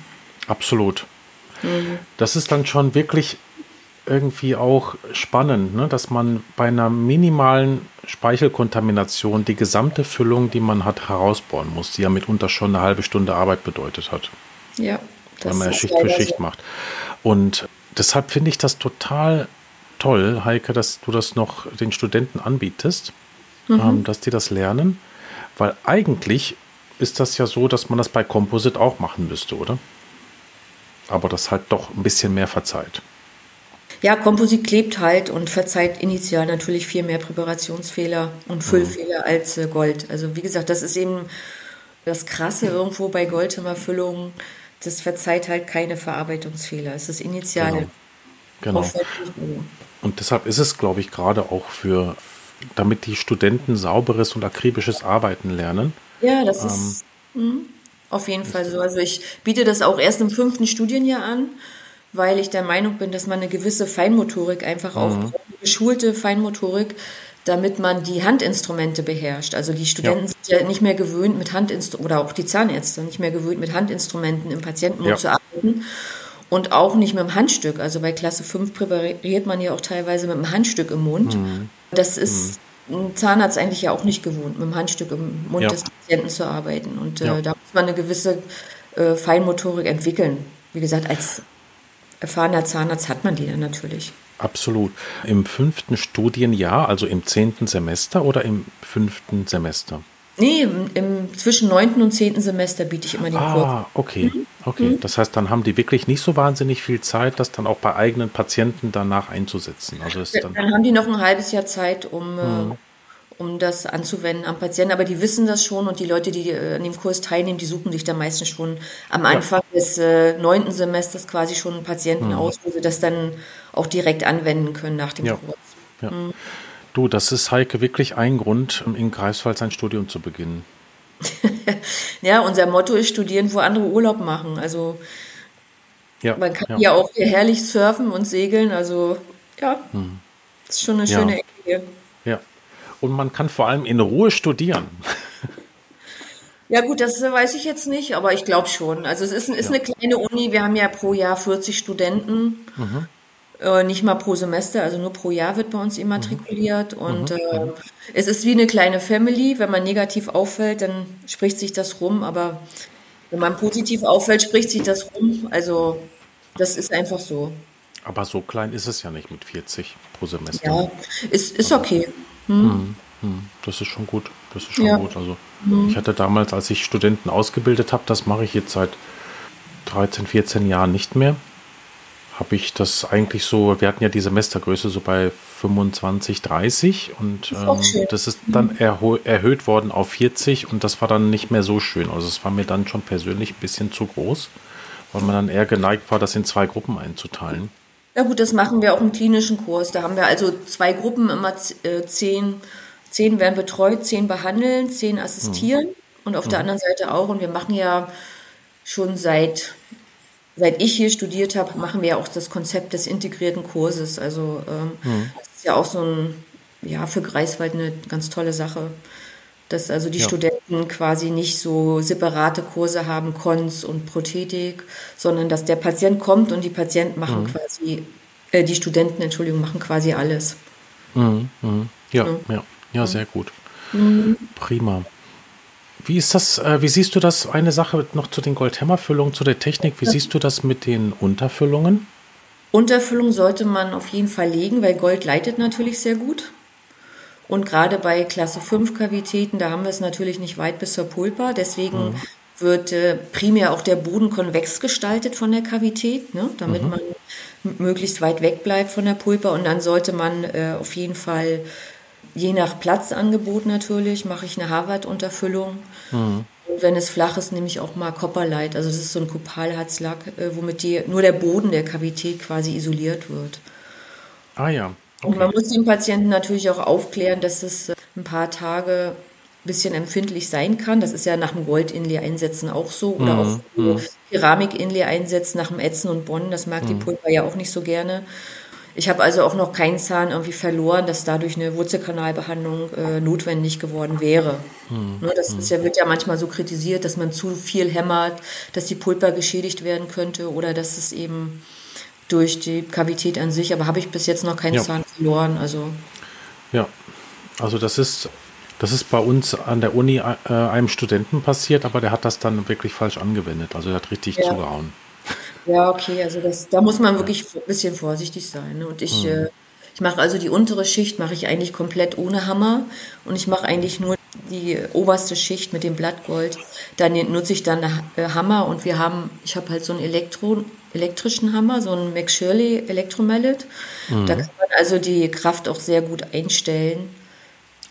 Speaker 1: Absolut. Mhm. Das ist dann schon wirklich irgendwie auch spannend, ne? dass man bei einer minimalen Speichelkontamination die gesamte Füllung, die man hat, herausbohren muss, die ja mitunter schon eine halbe Stunde Arbeit bedeutet hat.
Speaker 2: Ja.
Speaker 1: Weil man ja Schicht für Schicht so. macht. Und deshalb finde ich das total toll, Heike, dass du das noch den Studenten anbietest, mhm. ähm, dass die das lernen. Weil eigentlich ist das ja so, dass man das bei Composite auch machen müsste, oder? Aber das halt doch ein bisschen mehr verzeiht.
Speaker 2: Ja, Komposit klebt halt und verzeiht initial natürlich viel mehr Präparationsfehler und mhm. Füllfehler mhm. als äh, Gold. Also wie gesagt, das ist eben das Krasse irgendwo bei Goldhammerfüllungen. Das verzeiht halt keine Verarbeitungsfehler. Es ist initial.
Speaker 1: Genau. genau. Und deshalb ist es, glaube ich, gerade auch für, damit die Studenten sauberes und akribisches Arbeiten lernen.
Speaker 2: Ja, das ähm, ist mh, auf jeden Fall so. Also ich biete das auch erst im fünften Studienjahr an weil ich der Meinung bin, dass man eine gewisse Feinmotorik einfach auch, mhm. geschulte Feinmotorik, damit man die Handinstrumente beherrscht. Also die Studenten ja. sind ja nicht mehr gewöhnt mit Handinstrumenten, oder auch die Zahnärzte nicht mehr gewöhnt mit Handinstrumenten im Patientenmund ja. zu arbeiten. Und auch nicht mit dem Handstück. Also bei Klasse 5 präpariert man ja auch teilweise mit dem Handstück im Mund. Mhm. Das ist mhm. ein Zahnarzt eigentlich ja auch nicht gewohnt, mit dem Handstück im Mund ja. des Patienten zu arbeiten. Und äh, da muss man eine gewisse äh, Feinmotorik entwickeln. Wie gesagt, als erfahrener Zahnarzt hat man die dann natürlich.
Speaker 1: Absolut. Im fünften Studienjahr, also im zehnten Semester oder im fünften Semester?
Speaker 2: Nee, im, im zwischen neunten und zehnten Semester biete ich immer den
Speaker 1: ah,
Speaker 2: Kurs.
Speaker 1: Ah, okay. Mhm. Okay. Mhm. Das heißt, dann haben die wirklich nicht so wahnsinnig viel Zeit, das dann auch bei eigenen Patienten danach einzusetzen. Also
Speaker 2: dann, dann, haben die noch ein halbes Jahr Zeit, um äh, mhm um das anzuwenden am Patienten. Aber die wissen das schon und die Leute, die äh, an dem Kurs teilnehmen, die suchen sich da meistens schon am Anfang ja. des äh, neunten äh, Semesters quasi schon Patienten mhm. aus, wo sie das dann auch direkt anwenden können nach dem ja. Kurs.
Speaker 1: Ja. Mhm. Du, das ist Heike wirklich ein Grund, in Greifswald sein Studium zu beginnen. <laughs>
Speaker 2: ja, unser Motto ist studieren, wo andere Urlaub machen. Also ja, man kann ja. auch hier herrlich surfen und segeln. Also ja, mhm. das ist schon eine schöne Ecke hier
Speaker 1: und man kann vor allem in Ruhe studieren.
Speaker 2: Ja gut, das weiß ich jetzt nicht, aber ich glaube schon. Also es ist, ist ja. eine kleine Uni, wir haben ja pro Jahr 40 Studenten, mhm. äh, nicht mal pro Semester, also nur pro Jahr wird bei uns immatrikuliert. Mhm. Und mhm. äh, es ist wie eine kleine Family, wenn man negativ auffällt, dann spricht sich das rum, aber wenn man positiv auffällt, spricht sich das rum. Also das ist einfach so.
Speaker 1: Aber so klein ist es ja nicht mit 40 pro Semester.
Speaker 2: Ja, ist, ist okay.
Speaker 1: Hm. Hm, das ist schon gut. Das ist schon ja. gut. Also hm. ich hatte damals, als ich Studenten ausgebildet habe, das mache ich jetzt seit 13, 14 Jahren nicht mehr. Habe ich das eigentlich so, wir hatten ja die Semestergröße so bei 25, 30 und ähm, das ist dann erhöht worden auf 40 und das war dann nicht mehr so schön. Also es war mir dann schon persönlich ein bisschen zu groß, weil man dann eher geneigt war, das in zwei Gruppen einzuteilen.
Speaker 2: Ja gut, das machen wir auch im klinischen Kurs. Da haben wir also zwei Gruppen, immer äh, zehn, zehn werden betreut, zehn behandeln, zehn assistieren mhm. und auf mhm. der anderen Seite auch. Und wir machen ja schon seit, seit ich hier studiert habe, machen wir ja auch das Konzept des integrierten Kurses. Also ähm, mhm. das ist ja auch so ein, ja, für Greifswald eine ganz tolle Sache dass also die ja. Studenten quasi nicht so separate Kurse haben, Kons und Prothetik, sondern dass der Patient kommt und die Patienten machen mhm. quasi, äh, die Studenten, Entschuldigung, machen quasi alles.
Speaker 1: Mhm. Mhm. Ja, ja, ja, ja, sehr gut. Mhm. Prima. Wie ist das, äh, wie siehst du das, eine Sache noch zu den Goldhammerfüllungen, zu der Technik, wie siehst du das mit den Unterfüllungen?
Speaker 2: Unterfüllung sollte man auf jeden Fall legen, weil Gold leitet natürlich sehr gut. Und gerade bei Klasse 5 Kavitäten, da haben wir es natürlich nicht weit bis zur Pulpa. Deswegen mhm. wird äh, primär auch der Boden konvex gestaltet von der Kavität, ne, damit mhm. man möglichst weit weg bleibt von der Pulpa. Und dann sollte man äh, auf jeden Fall, je nach Platzangebot natürlich, mache ich eine Harvard-Unterfüllung. Mhm. Und wenn es flach ist, nehme ich auch mal Copperlight. Also das ist so ein Kopalharzlack, äh, womit die, nur der Boden der Kavität quasi isoliert wird.
Speaker 1: Ah ja.
Speaker 2: Und man muss den Patienten natürlich auch aufklären, dass es äh, ein paar Tage ein bisschen empfindlich sein kann. Das ist ja nach dem Gold-Inlay-Einsetzen auch so. Oder mhm. auch mhm. Keramik-Inlay-Einsetzen nach dem Ätzen und Bonnen. Das mag mhm. die Pulver ja auch nicht so gerne. Ich habe also auch noch keinen Zahn irgendwie verloren, dass dadurch eine Wurzelkanalbehandlung äh, notwendig geworden wäre. Mhm. Ne, das ist ja, wird ja manchmal so kritisiert, dass man zu viel hämmert, dass die Pulper geschädigt werden könnte oder dass es eben durch die Kavität an sich, aber habe ich bis jetzt noch keinen ja. Zahn verloren. Also.
Speaker 1: Ja, also das ist, das ist bei uns an der Uni äh, einem Studenten passiert, aber der hat das dann wirklich falsch angewendet. Also er hat richtig ja. zugehauen.
Speaker 2: Ja, okay, also das, da muss man wirklich ein bisschen vorsichtig sein. Ne? Und ich, mhm. äh, ich mache also die untere Schicht mache ich eigentlich komplett ohne Hammer und ich mache eigentlich nur die oberste Schicht mit dem Blattgold. Dann nutze ich dann äh, Hammer und wir haben, ich habe halt so einen Elektro, elektrischen Hammer, so einen McShirley Electromallet. Mhm. Da kann man also die Kraft auch sehr gut einstellen.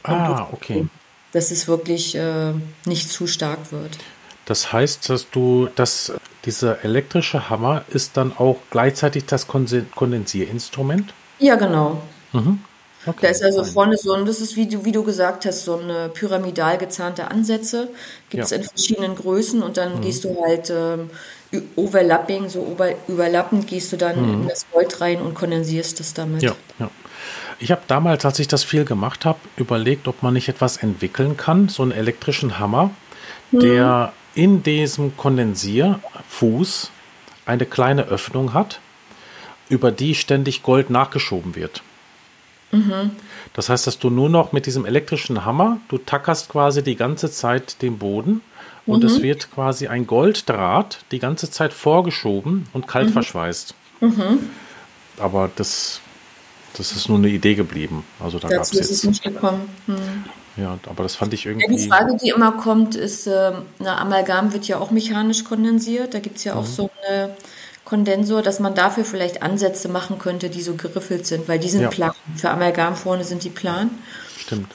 Speaker 1: Ah, okay.
Speaker 2: Dass es wirklich äh, nicht zu stark wird.
Speaker 1: Das heißt, dass du, dass dieser elektrische Hammer ist dann auch gleichzeitig das Kondensierinstrument?
Speaker 2: Ja, genau. Mhm. Okay. Da ist also vorne so ein, das ist wie du, wie du gesagt hast, so eine pyramidal gezahnte Ansätze. Gibt es ja. in verschiedenen Größen und dann mhm. gehst du halt ähm, Overlapping, so über, überlappend gehst du dann mhm. in das Gold rein und kondensierst das damit.
Speaker 1: Ja, ja. Ich habe damals, als ich das viel gemacht habe, überlegt, ob man nicht etwas entwickeln kann, so einen elektrischen Hammer, mhm. der in diesem Kondensierfuß eine kleine Öffnung hat, über die ständig Gold nachgeschoben wird. Mhm. Das heißt, dass du nur noch mit diesem elektrischen Hammer, du tackerst quasi die ganze Zeit den Boden und mhm. es wird quasi ein Golddraht die ganze Zeit vorgeschoben und kalt mhm. verschweißt. Mhm. Aber das, das ist nur eine Idee geblieben. Also da gab es jetzt. nicht gekommen. Hm. Ja, aber das fand ich irgendwie.
Speaker 2: Ja, die Frage, die immer kommt, ist, äh, na, Amalgam wird ja auch mechanisch kondensiert. Da gibt es ja auch mhm. so eine Kondensor, dass man dafür vielleicht Ansätze machen könnte, die so geriffelt sind, weil die sind ja. plan. Für Amalgam vorne sind die plan.
Speaker 1: Stimmt.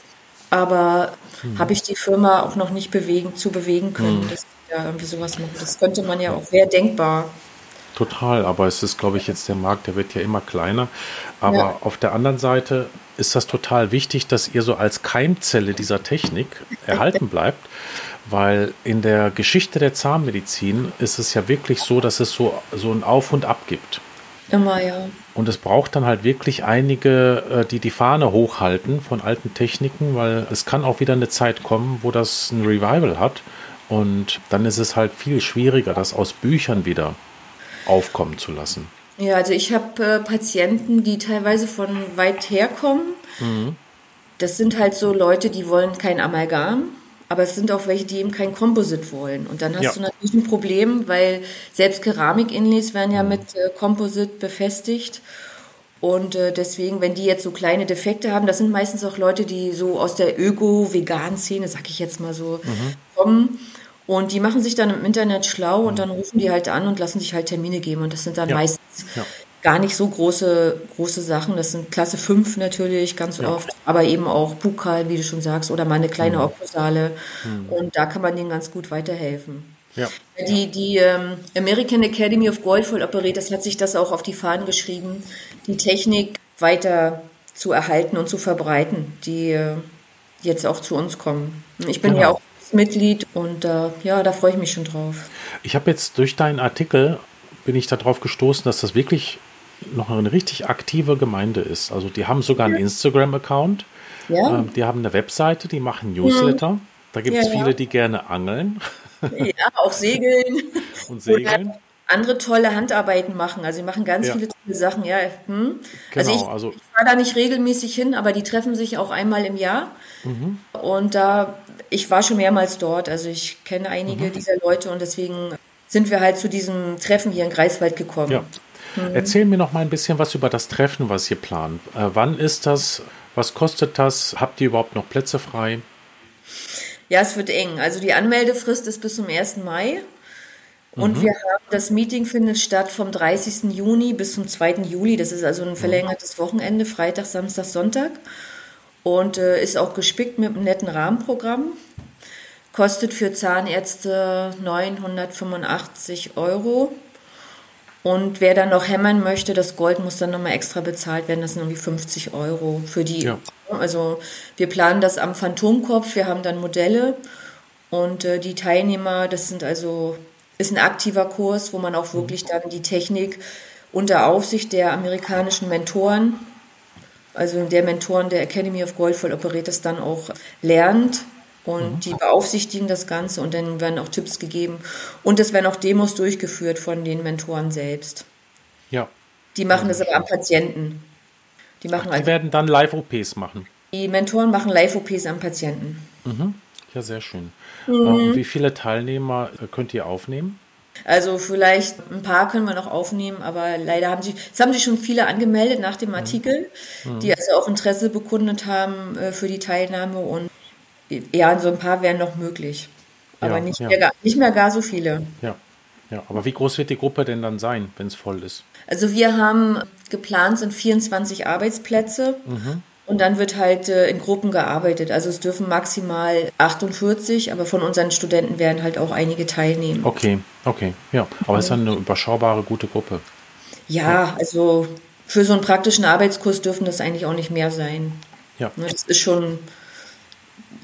Speaker 2: Aber mhm. habe ich die Firma auch noch nicht bewegen, zu bewegen können, mhm. dass die ja irgendwie sowas machen. Das könnte man ja auch, wäre denkbar.
Speaker 1: Total, aber es ist, glaube ich, jetzt der Markt, der wird ja immer kleiner. Aber ja. auf der anderen Seite ist das total wichtig, dass ihr so als Keimzelle dieser Technik erhalten bleibt, weil in der Geschichte der Zahnmedizin ist es ja wirklich so, dass es so, so ein Auf und Ab gibt.
Speaker 2: Immer, ja.
Speaker 1: Und es braucht dann halt wirklich einige, äh, die die Fahne hochhalten von alten Techniken, weil es kann auch wieder eine Zeit kommen, wo das ein Revival hat. Und dann ist es halt viel schwieriger, das aus Büchern wieder aufkommen zu lassen.
Speaker 2: Ja, also ich habe äh, Patienten, die teilweise von weit her kommen. Mhm. Das sind halt so Leute, die wollen kein Amalgam, aber es sind auch welche, die eben kein Composite wollen. Und dann hast ja. du natürlich ein Problem, weil selbst Keramik-Inlays werden ja mhm. mit äh, Composite befestigt. Und äh, deswegen, wenn die jetzt so kleine Defekte haben, das sind meistens auch Leute, die so aus der Öko-Vegan-Szene, sag ich jetzt mal so, mhm. kommen und die machen sich dann im Internet schlau und dann rufen die halt an und lassen sich halt Termine geben. Und das sind dann ja. meistens ja. Gar nicht so große, große Sachen. Das sind Klasse 5 natürlich ganz ja. oft, aber eben auch Bukal, wie du schon sagst, oder mal eine kleine mhm. Okklusale. Mhm. Und da kann man denen ganz gut weiterhelfen. Ja. Die, die ähm, American Academy of Goldful Operators hat sich das auch auf die Fahnen geschrieben, die Technik weiter zu erhalten und zu verbreiten, die äh, jetzt auch zu uns kommen. Ich bin genau. ja auch Mitglied und äh, ja, da freue ich mich schon drauf.
Speaker 1: Ich habe jetzt durch deinen Artikel bin ich darauf gestoßen, dass das wirklich noch eine richtig aktive Gemeinde ist. Also die haben sogar einen Instagram-Account, ja. ähm, die haben eine Webseite, die machen Newsletter. Mhm. Da gibt es ja, viele, die gerne angeln.
Speaker 2: Ja, auch segeln. <laughs>
Speaker 1: Und segeln.
Speaker 2: andere tolle Handarbeiten machen. Also sie machen ganz
Speaker 1: Ja.
Speaker 2: viele tolle Sachen. Ja, hm. also
Speaker 1: Genau,
Speaker 2: ich,
Speaker 1: also-
Speaker 2: ich fahre da nicht regelmäßig hin, aber die treffen sich auch einmal im Jahr.
Speaker 1: Mhm.
Speaker 2: Und da, ich war schon mehrmals dort. Also ich kenne einige
Speaker 1: Mhm.
Speaker 2: dieser Leute und deswegen sind wir halt zu diesem Treffen hier in Greifswald gekommen.
Speaker 1: Ja. Erzähl mir noch mal ein bisschen was über das Treffen, was ihr plant. Äh, wann ist das? Was kostet das? Habt ihr überhaupt noch Plätze frei?
Speaker 2: Ja, es wird eng. Also die Anmeldefrist ist bis zum 1. Mai. Und
Speaker 1: Mhm.
Speaker 2: wir haben, das Meeting findet statt vom 30. Juni bis zum 2. Juli. Das ist also ein verlängertes Wochenende, Freitag, Samstag, Sonntag. Und äh, ist auch gespickt mit einem netten Rahmenprogramm. Kostet für Zahnärzte 985 Euro. Und wer dann noch hämmern möchte, das Gold muss dann nochmal extra bezahlt werden. Das sind irgendwie 50 Euro für die.
Speaker 1: Ja.
Speaker 2: Also wir planen das am Phantomkopf. Wir haben dann Modelle und äh, die Teilnehmer, das sind also, ist ein aktiver Kurs, wo man auch wirklich dann die Technik unter Aufsicht der amerikanischen Mentoren, also der Mentoren der Academy of Goldful Operators dann auch lernt. Und die beaufsichtigen das Ganze und dann werden auch Tipps gegeben. Und es werden auch Demos durchgeführt von den Mentoren selbst.
Speaker 1: Ja.
Speaker 2: Die machen das aber am Patienten. Die machen
Speaker 1: Die
Speaker 2: also,
Speaker 1: werden dann Live-OPs machen.
Speaker 2: die Mentoren machen Live-OPs am Patienten.
Speaker 1: Ja, sehr schön.
Speaker 2: Mhm.
Speaker 1: Äh, und wie viele Teilnehmer äh, könnt ihr aufnehmen?
Speaker 2: Also vielleicht ein paar können wir noch aufnehmen, aber leider haben sich, es haben sich schon viele angemeldet nach
Speaker 1: Mhm.
Speaker 2: dem Artikel, die also auch Interesse bekundet haben äh, für die Teilnahme und ja, so ein paar wären noch möglich. Aber
Speaker 1: Ja,
Speaker 2: nicht,
Speaker 1: ja.
Speaker 2: Mehr, gar- nicht mehr gar so viele.
Speaker 1: Ja. Ja, aber wie groß wird die Gruppe denn dann sein, wenn es voll ist?
Speaker 2: Also wir haben geplant sind 24 Arbeitsplätze
Speaker 1: Mhm.
Speaker 2: und dann wird halt äh, in Gruppen gearbeitet. Also es dürfen maximal 48, aber von unseren Studenten werden halt auch einige teilnehmen.
Speaker 1: Okay, okay, ja. Aber es ist eine überschaubare, gute Gruppe.
Speaker 2: Ja, also für so einen praktischen Arbeitskurs dürfen das eigentlich auch nicht mehr sein.
Speaker 1: Ja.
Speaker 2: Ne, Das ist schon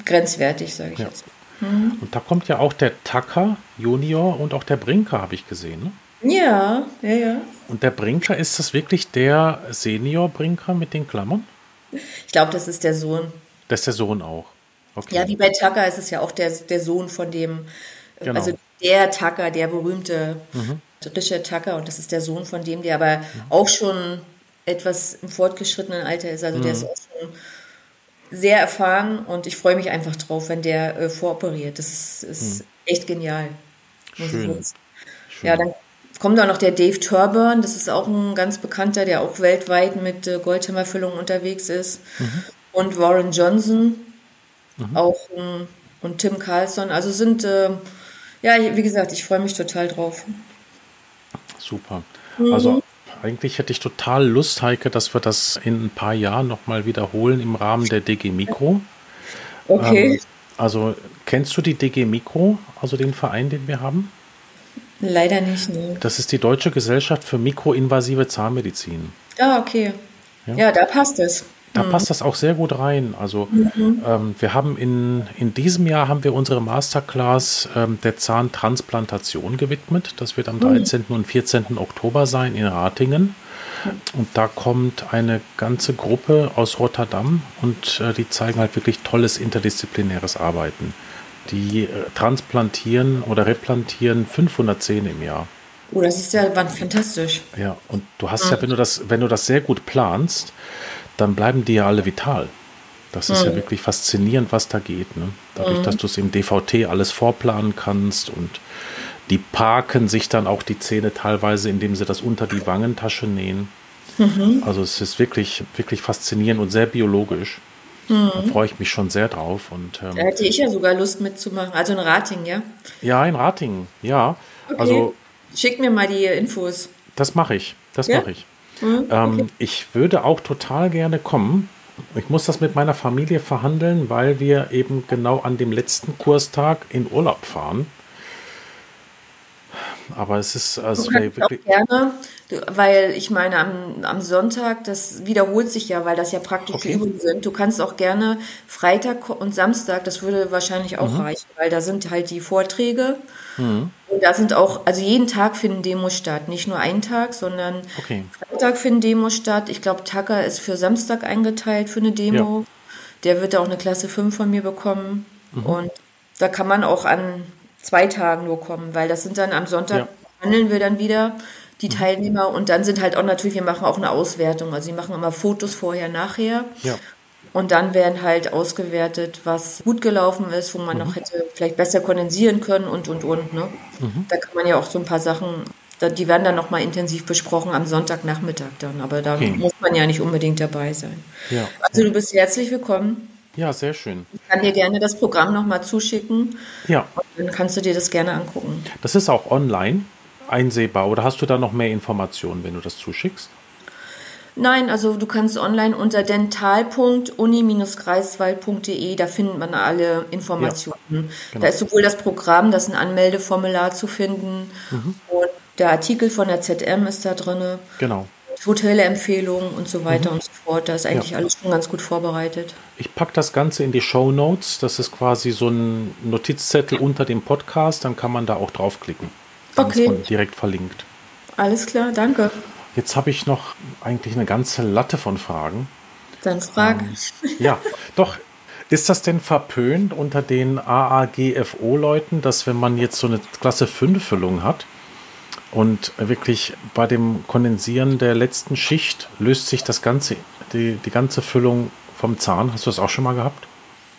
Speaker 2: grenzwertig, sage ich
Speaker 1: Ja.
Speaker 2: jetzt.
Speaker 1: Und da kommt ja auch der Tucker Junior und auch der Brinker, habe ich gesehen. Ne?
Speaker 2: Ja, ja, ja.
Speaker 1: Und der Brinker, ist das wirklich der Senior-Brinker mit den Klammern?
Speaker 2: Ich glaube, das ist der Sohn.
Speaker 1: Das ist der Sohn auch. Okay.
Speaker 2: Ja, wie bei Tucker ist es ja auch der, der Sohn von dem, äh,
Speaker 1: Genau.
Speaker 2: also der Tucker, der berühmte Richard Tucker und das ist der Sohn von dem, der aber auch schon etwas im fortgeschrittenen Alter ist. Also der ist auch schon sehr erfahren und ich freue mich einfach drauf, wenn der äh, voroperiert. Das ist, ist echt genial.
Speaker 1: Schön.
Speaker 2: sagen. Ja, dann kommt auch noch der Dave Turburn, das ist auch ein ganz bekannter, der auch weltweit mit äh, Goldhammerfüllungen unterwegs ist. Und Warren Johnson, auch ein, und Tim Carlson. Also sind, äh, ja, wie gesagt, ich freue mich total drauf.
Speaker 1: Super.
Speaker 2: Mhm.
Speaker 1: Also eigentlich hätte ich total Lust, Heike, dass wir das in ein paar Jahren nochmal wiederholen im Rahmen der DG Mikro.
Speaker 2: Okay.
Speaker 1: Ähm, also kennst du die DG Mikro, also den Verein, den wir haben?
Speaker 2: Leider nicht, nee.
Speaker 1: Das ist die Deutsche Gesellschaft für mikroinvasive Zahnmedizin.
Speaker 2: Ah, okay. Ja, da passt es.
Speaker 1: Da passt das auch sehr gut rein. Also ähm, wir haben in, in diesem Jahr haben wir unsere Masterclass ähm, der Zahntransplantation gewidmet. Das wird am 13. und 14. Oktober sein in Ratingen. Und da kommt eine ganze Gruppe aus Rotterdam und äh, die zeigen halt wirklich tolles interdisziplinäres Arbeiten. Die äh, transplantieren oder replantieren 500 Zähne im Jahr.
Speaker 2: Oh, das ist ja fantastisch.
Speaker 1: Ja, und du hast ja, wenn du das, wenn du das sehr gut planst, dann bleiben die ja alle vital. Das ist ja wirklich faszinierend, was da geht. Ne? Dadurch, dass du es im DVT alles vorplanen kannst und die parken sich dann auch die Zähne teilweise, indem sie das unter die Wangentasche nähen. Also es ist wirklich, wirklich faszinierend und sehr biologisch. Da freue ich mich schon sehr drauf. Und ähm,
Speaker 2: Da hätte ich ja sogar Lust mitzumachen. Also in Rating, ja?
Speaker 1: ja, in Ratingen, ja. Also
Speaker 2: Schick mir mal die Infos.
Speaker 1: Das mache ich. Das
Speaker 2: Ja?
Speaker 1: mache ich. Ähm, ich würde auch total gerne kommen. Ich muss das mit meiner Familie verhandeln, weil wir eben genau an dem letzten Kurstag in Urlaub fahren. Aber es ist also wirklich.
Speaker 2: gerne, weil ich meine, am, am Sonntag, das wiederholt sich ja, weil das ja praktische
Speaker 1: Okay.
Speaker 2: Übungen sind. Du kannst auch gerne Freitag und Samstag, das würde wahrscheinlich auch
Speaker 1: Mhm.
Speaker 2: reichen, weil da sind halt die Vorträge. Und da sind auch, also jeden Tag finden Demos statt. Nicht nur einen Tag, sondern
Speaker 1: Okay.
Speaker 2: Freitag finden Demos statt. Ich glaube, Tucker ist für Samstag eingeteilt für eine Demo. Der wird da auch eine Klasse 5 von mir bekommen.
Speaker 1: Mhm.
Speaker 2: Und da kann man auch an zwei Tagen nur kommen, weil das sind dann am Sonntag
Speaker 1: Ja.
Speaker 2: handeln wir dann wieder die Teilnehmer und dann sind halt auch natürlich, wir machen auch eine Auswertung. Also sie machen immer Fotos vorher, nachher.
Speaker 1: Ja.
Speaker 2: Und dann werden halt ausgewertet, was gut gelaufen ist, wo man mhm. noch hätte vielleicht besser kondensieren können und, und, und. Ne? Mhm. Da kann man ja auch so ein paar Sachen, die werden dann nochmal intensiv besprochen am Sonntagnachmittag dann. Aber da okay. muss man ja nicht unbedingt dabei sein.
Speaker 1: Ja.
Speaker 2: Also du bist herzlich willkommen.
Speaker 1: Ja, sehr schön.
Speaker 2: Ich kann dir gerne das Programm nochmal zuschicken.
Speaker 1: Ja.
Speaker 2: Und dann kannst du dir das gerne angucken.
Speaker 1: Das ist auch online einsehbar oder hast du da noch mehr Informationen, wenn du das zuschickst?
Speaker 2: Nein, also du kannst online unter dental.uni-greifswald.de, da findet man alle Informationen. Ja, genau. Da ist sowohl das Programm, das ist ein Anmeldeformular zu finden mhm. und der Artikel von der ZM ist da drin.
Speaker 1: Genau.
Speaker 2: Hotelempfehlungen und so weiter mhm. und so fort. Da ist eigentlich ja. alles schon ganz gut vorbereitet.
Speaker 1: Ich packe das Ganze in die Show Notes. Das ist quasi so ein Notizzettel unter dem Podcast. Dann kann man da auch draufklicken. Dann
Speaker 2: okay.
Speaker 1: direkt verlinkt.
Speaker 2: Alles klar, danke.
Speaker 1: Jetzt habe ich noch eigentlich eine ganze Latte von Fragen.
Speaker 2: Dann frag. Ähm,
Speaker 1: ja, doch. Ist das denn verpönt unter den AAGFO-Leuten, dass wenn man jetzt so eine Klasse 5-Füllung hat und wirklich bei dem Kondensieren der letzten Schicht löst sich das ganze, die, die ganze Füllung vom Zahn? Hast du das auch schon mal gehabt?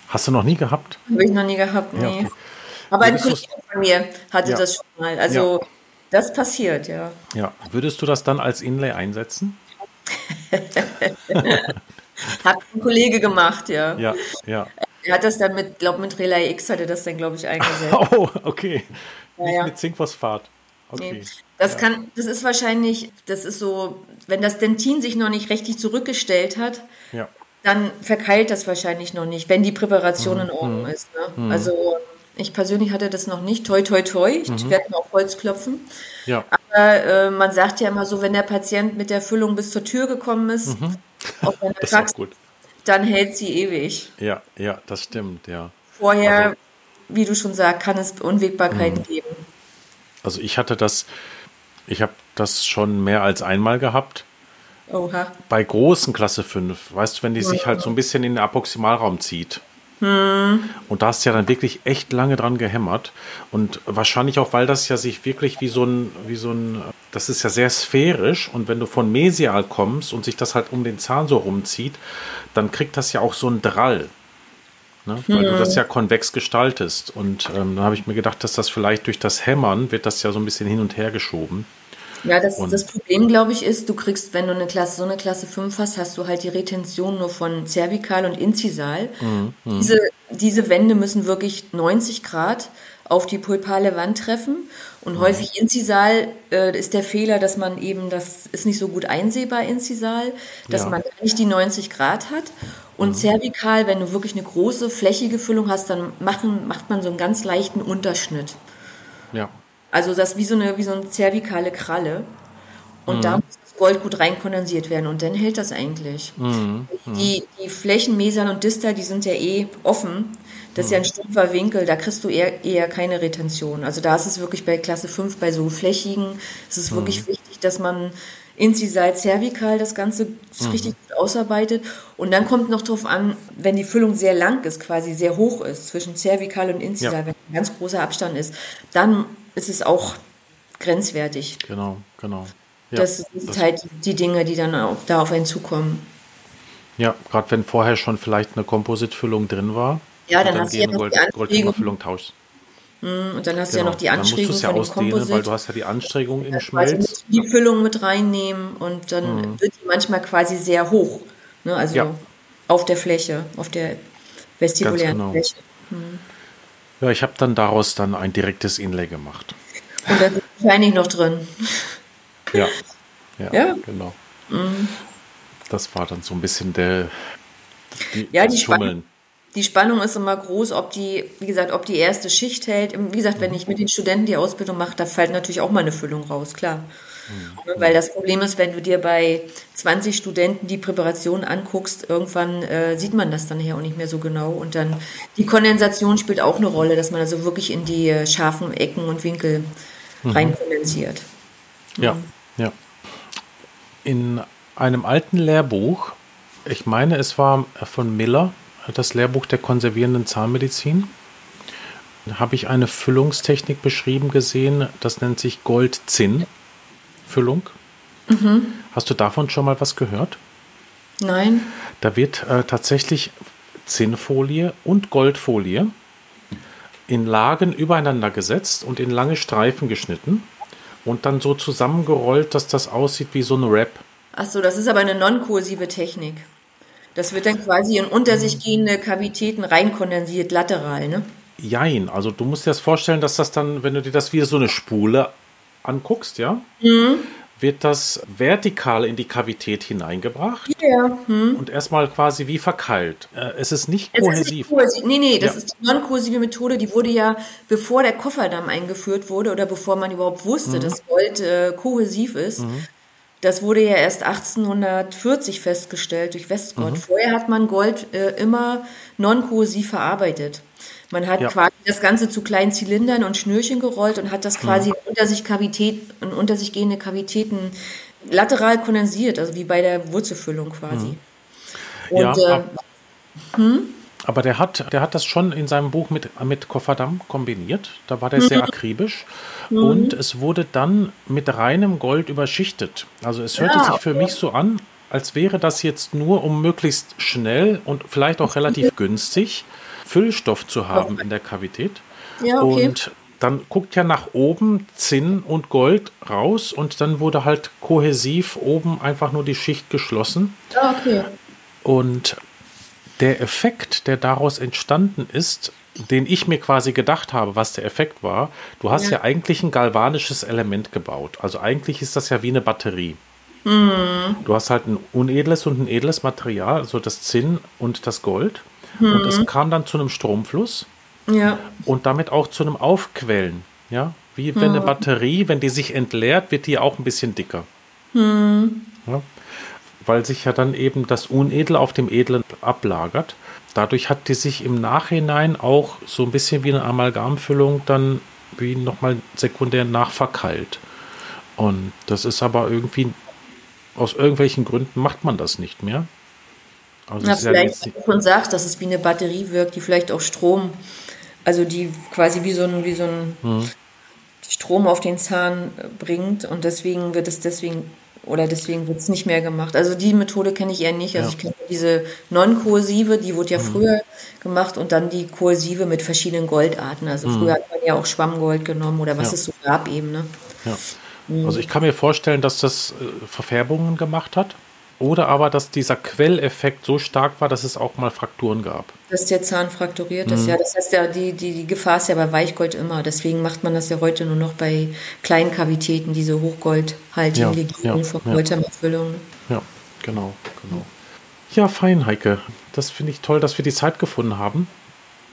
Speaker 1: Hast du noch nie gehabt?
Speaker 2: Habe ich noch nie gehabt, nee. Ja, okay. Aber ein Kollege von mir hatte ja. das schon mal. Also ja. Das passiert, ja.
Speaker 1: Ja. Würdest du das dann als Inlay einsetzen? <laughs>
Speaker 2: hat ein Kollege gemacht, ja.
Speaker 1: Ja, ja.
Speaker 2: Er hat das dann mit, glaube mit Relay X hat er das dann, glaube ich, eingesetzt. <laughs>
Speaker 1: oh, okay. Nicht ja, mit Zinkphosphat. Okay. Nee.
Speaker 2: Das ja. kann, das ist wahrscheinlich, das ist so, wenn das Dentin sich noch nicht richtig zurückgestellt hat,
Speaker 1: ja.
Speaker 2: dann verkeilt das wahrscheinlich noch nicht, wenn die Präparation mhm. in Ordnung mhm. ist. Ne? Mhm. Also ich persönlich hatte das noch nicht. Toi, toi, toi. Ich mhm. werde mir auf Holz klopfen.
Speaker 1: Ja.
Speaker 2: Aber äh, man sagt ja immer so, wenn der Patient mit der Füllung bis zur Tür gekommen ist, mhm. auf einer Praxis, dann hält sie ewig.
Speaker 1: Ja, ja, das stimmt, ja.
Speaker 2: Vorher, also, wie du schon sagst, kann es Unwägbarkeiten mh. geben.
Speaker 1: Also ich hatte das, ich habe das schon mehr als einmal gehabt.
Speaker 2: Oha.
Speaker 1: Bei großen Klasse 5, weißt du, wenn die sich halt so ein bisschen in den Apoximalraum zieht.
Speaker 2: Hm.
Speaker 1: Und da hast du ja dann wirklich echt lange dran gehämmert. Und wahrscheinlich auch, weil das ja sich wirklich wie so ein, wie so ein, das ist ja sehr sphärisch. Und wenn du von mesial kommst und sich das halt um den Zahn so rumzieht, dann kriegt das ja auch so ein Drall. Ne? Weil du das hm. ja konvex gestaltest. Und ähm, dann habe ich mir gedacht, dass das vielleicht durch das Hämmern wird das ja so ein bisschen hin und her geschoben.
Speaker 2: Ja, das, das Problem, glaube ich, ist, du kriegst, wenn du eine Klasse, so eine Klasse 5 hast, hast du halt die Retention nur von Zervikal und Inzisal. Mhm, mhm. Diese, diese Wände müssen wirklich 90 Grad auf die pulpale Wand treffen. Und mhm. häufig Inzisal äh, ist der Fehler, dass man eben, das ist nicht so gut einsehbar, Inzisal, dass ja. man nicht die 90 Grad hat. Und mhm. zervikal, wenn du wirklich eine große, flächige Füllung hast, dann machen, macht man so einen ganz leichten Unterschnitt.
Speaker 1: Ja.
Speaker 2: Also das ist wie so eine, wie so eine zervikale Kralle. Und mhm. da muss das Gold gut reinkondensiert werden und dann hält das eigentlich.
Speaker 1: Mhm.
Speaker 2: Die, die Flächen Mesal und Distal, die sind ja eh offen. Das ist ja ein mhm. stumpfer Winkel, da kriegst du eher, eher keine Retention. Also da ist es wirklich bei Klasse 5, bei so flächigen, ist es wirklich mhm. wichtig, dass man incisal cervical das Ganze mhm. richtig gut ausarbeitet. Und dann kommt noch drauf an, wenn die Füllung sehr lang ist, quasi sehr hoch ist, zwischen cervical und incisal, ja. wenn ein ganz großer Abstand ist, dann ist es auch grenzwertig.
Speaker 1: Genau, genau.
Speaker 2: Ja, das sind das halt die Dinge, die dann auch da auf einen zukommen.
Speaker 1: Ja, gerade wenn vorher schon vielleicht eine Kompositfüllung drin war.
Speaker 2: Ja, dann, dann hast du ja noch
Speaker 1: Gold, die Goldfüllung tauschst.
Speaker 2: Hm, und dann hast genau. du ja genau. noch die Anstrengung
Speaker 1: dann musst ja von ausdehnen, Komposit. weil du hast ja die Anstrengung im Schmelz.
Speaker 2: die Füllung mit reinnehmen und dann mhm. wird die manchmal quasi sehr hoch. Ne? Also ja. auf der Fläche, auf der vestibulären genau. Fläche. Mhm.
Speaker 1: Ja, ich habe dann daraus dann ein direktes Inlay gemacht.
Speaker 2: Und da ist wahrscheinlich noch drin.
Speaker 1: Ja, ja, <laughs> ja. genau. Mhm. Das war dann so ein bisschen der
Speaker 2: die, ja, die Spannung, die Spannung ist immer groß, ob die, wie gesagt, ob die erste Schicht hält. Wie gesagt, wenn ich mit den Studenten die Ausbildung mache, da fällt natürlich auch mal eine Füllung raus, klar. Mhm. Weil das Problem ist, wenn du dir bei 20 Studenten die Präparation anguckst, irgendwann äh, sieht man das dann hier auch nicht mehr so genau. Und dann die Kondensation spielt auch eine Rolle, dass man also wirklich in die äh, scharfen Ecken und Winkel mhm. reinkondensiert.
Speaker 1: Ja, ja. In einem alten Lehrbuch, ich meine, es war von Miller, das Lehrbuch der konservierenden Zahnmedizin, habe ich eine Füllungstechnik beschrieben gesehen, das nennt sich Gold-Zinn-Füllung. Mhm. Hast du davon schon mal was gehört?
Speaker 2: Nein.
Speaker 1: Da wird äh, tatsächlich Zinnfolie und Goldfolie in Lagen übereinander gesetzt und in lange Streifen geschnitten und dann so zusammengerollt, dass das aussieht wie so ein Wrap.
Speaker 2: Achso, das ist aber eine non-kursive Technik. Das wird dann quasi in unter sich gehende Kavitäten reinkondensiert, lateral, ne?
Speaker 1: Jein, also du musst dir das vorstellen, dass das dann, wenn du dir das wie so eine Spule anguckst, ja, mhm. wird das vertikal in die Kavität hineingebracht
Speaker 2: ja.
Speaker 1: hm. und erstmal quasi wie verkeilt. Äh, es ist nicht es kohäsiv. Ist nicht
Speaker 2: kohäsiv. Nee, nee, das ja. ist die non-kohäsive Methode, die wurde ja, bevor der Kofferdamm eingeführt wurde oder bevor man überhaupt wusste, mhm. dass Gold äh, kohäsiv ist, mhm. Das wurde ja erst 1840 festgestellt durch Westgott. Mhm. Vorher hat man Gold äh, immer non-kohäsiv verarbeitet. Man hat ja. quasi das Ganze zu kleinen Zylindern und Schnürchen gerollt und hat das quasi mhm. unter sich Kavität, in unter sich gehende Kavitäten lateral kondensiert, also wie bei der Wurzelfüllung quasi. Mhm.
Speaker 1: Und, ja, äh, hm? aber der hat, der hat das schon in seinem Buch mit, mit Kofferdamm kombiniert. Da war der mhm. sehr akribisch. Mhm. Und es wurde dann mit reinem Gold überschichtet. Also es hörte ja, sich für okay. mich so an, als wäre das jetzt nur, um möglichst schnell und vielleicht auch relativ günstig Füllstoff zu haben in der Kavität. Ja, okay. Und dann guckt ja nach oben Zinn und Gold raus und dann wurde halt kohäsiv oben einfach nur die Schicht geschlossen.
Speaker 2: Ah, okay.
Speaker 1: Und der Effekt, der daraus entstanden ist, den ich mir quasi gedacht habe, was der Effekt war, du hast ja, ja eigentlich ein galvanisches Element gebaut. Also eigentlich ist das ja wie eine Batterie. Mhm. Du hast halt ein unedles und ein edles Material, also das Zinn und das Gold. Mhm. Und es kam dann zu einem Stromfluss.
Speaker 2: Ja.
Speaker 1: Und damit auch zu einem Aufquellen. Ja, wie wenn mhm. eine Batterie, wenn die sich entleert, wird die auch ein bisschen dicker. Mhm. Ja? Weil sich ja dann eben das Unedle auf dem Edlen ablagert. Dadurch hat die sich im Nachhinein auch so ein bisschen wie eine Amalgamfüllung dann wie nochmal sekundär nachverkeilt. Und das ist aber irgendwie, aus irgendwelchen Gründen macht man das nicht mehr.
Speaker 2: Also ja, vielleicht, wenn du schon sagst, dass es wie eine Batterie wirkt, die vielleicht auch Strom, also die quasi wie so ein, wie so ein mhm. Strom auf den Zahn bringt und deswegen wird es deswegen oder deswegen wird es nicht mehr gemacht. Also die Methode kenne ich eher nicht. Also ja. ich kenne diese non-kohäsive, die wurde ja mhm. früher gemacht und dann die kohäsive mit verschiedenen Goldarten. Also mhm. früher hat man ja auch Schwammgold genommen oder was ja. es so gab eben. Ne?
Speaker 1: Ja. Mhm. Also ich kann mir vorstellen, dass das äh, Verfärbungen gemacht hat. Oder aber, dass dieser Quelleffekt so stark war, dass es auch mal Frakturen gab.
Speaker 2: Dass der Zahn frakturiert ist, mhm. ja. Das heißt ja, die, die, die Gefahr ist ja bei Weichgold immer. Deswegen macht man das ja heute nur noch bei kleinen Kavitäten, diese hochgoldhaltigen ja, Legionen ja, von.
Speaker 1: Ja. ja, genau, genau. Ja, fein, Heike. Das finde ich toll, dass wir die Zeit gefunden haben.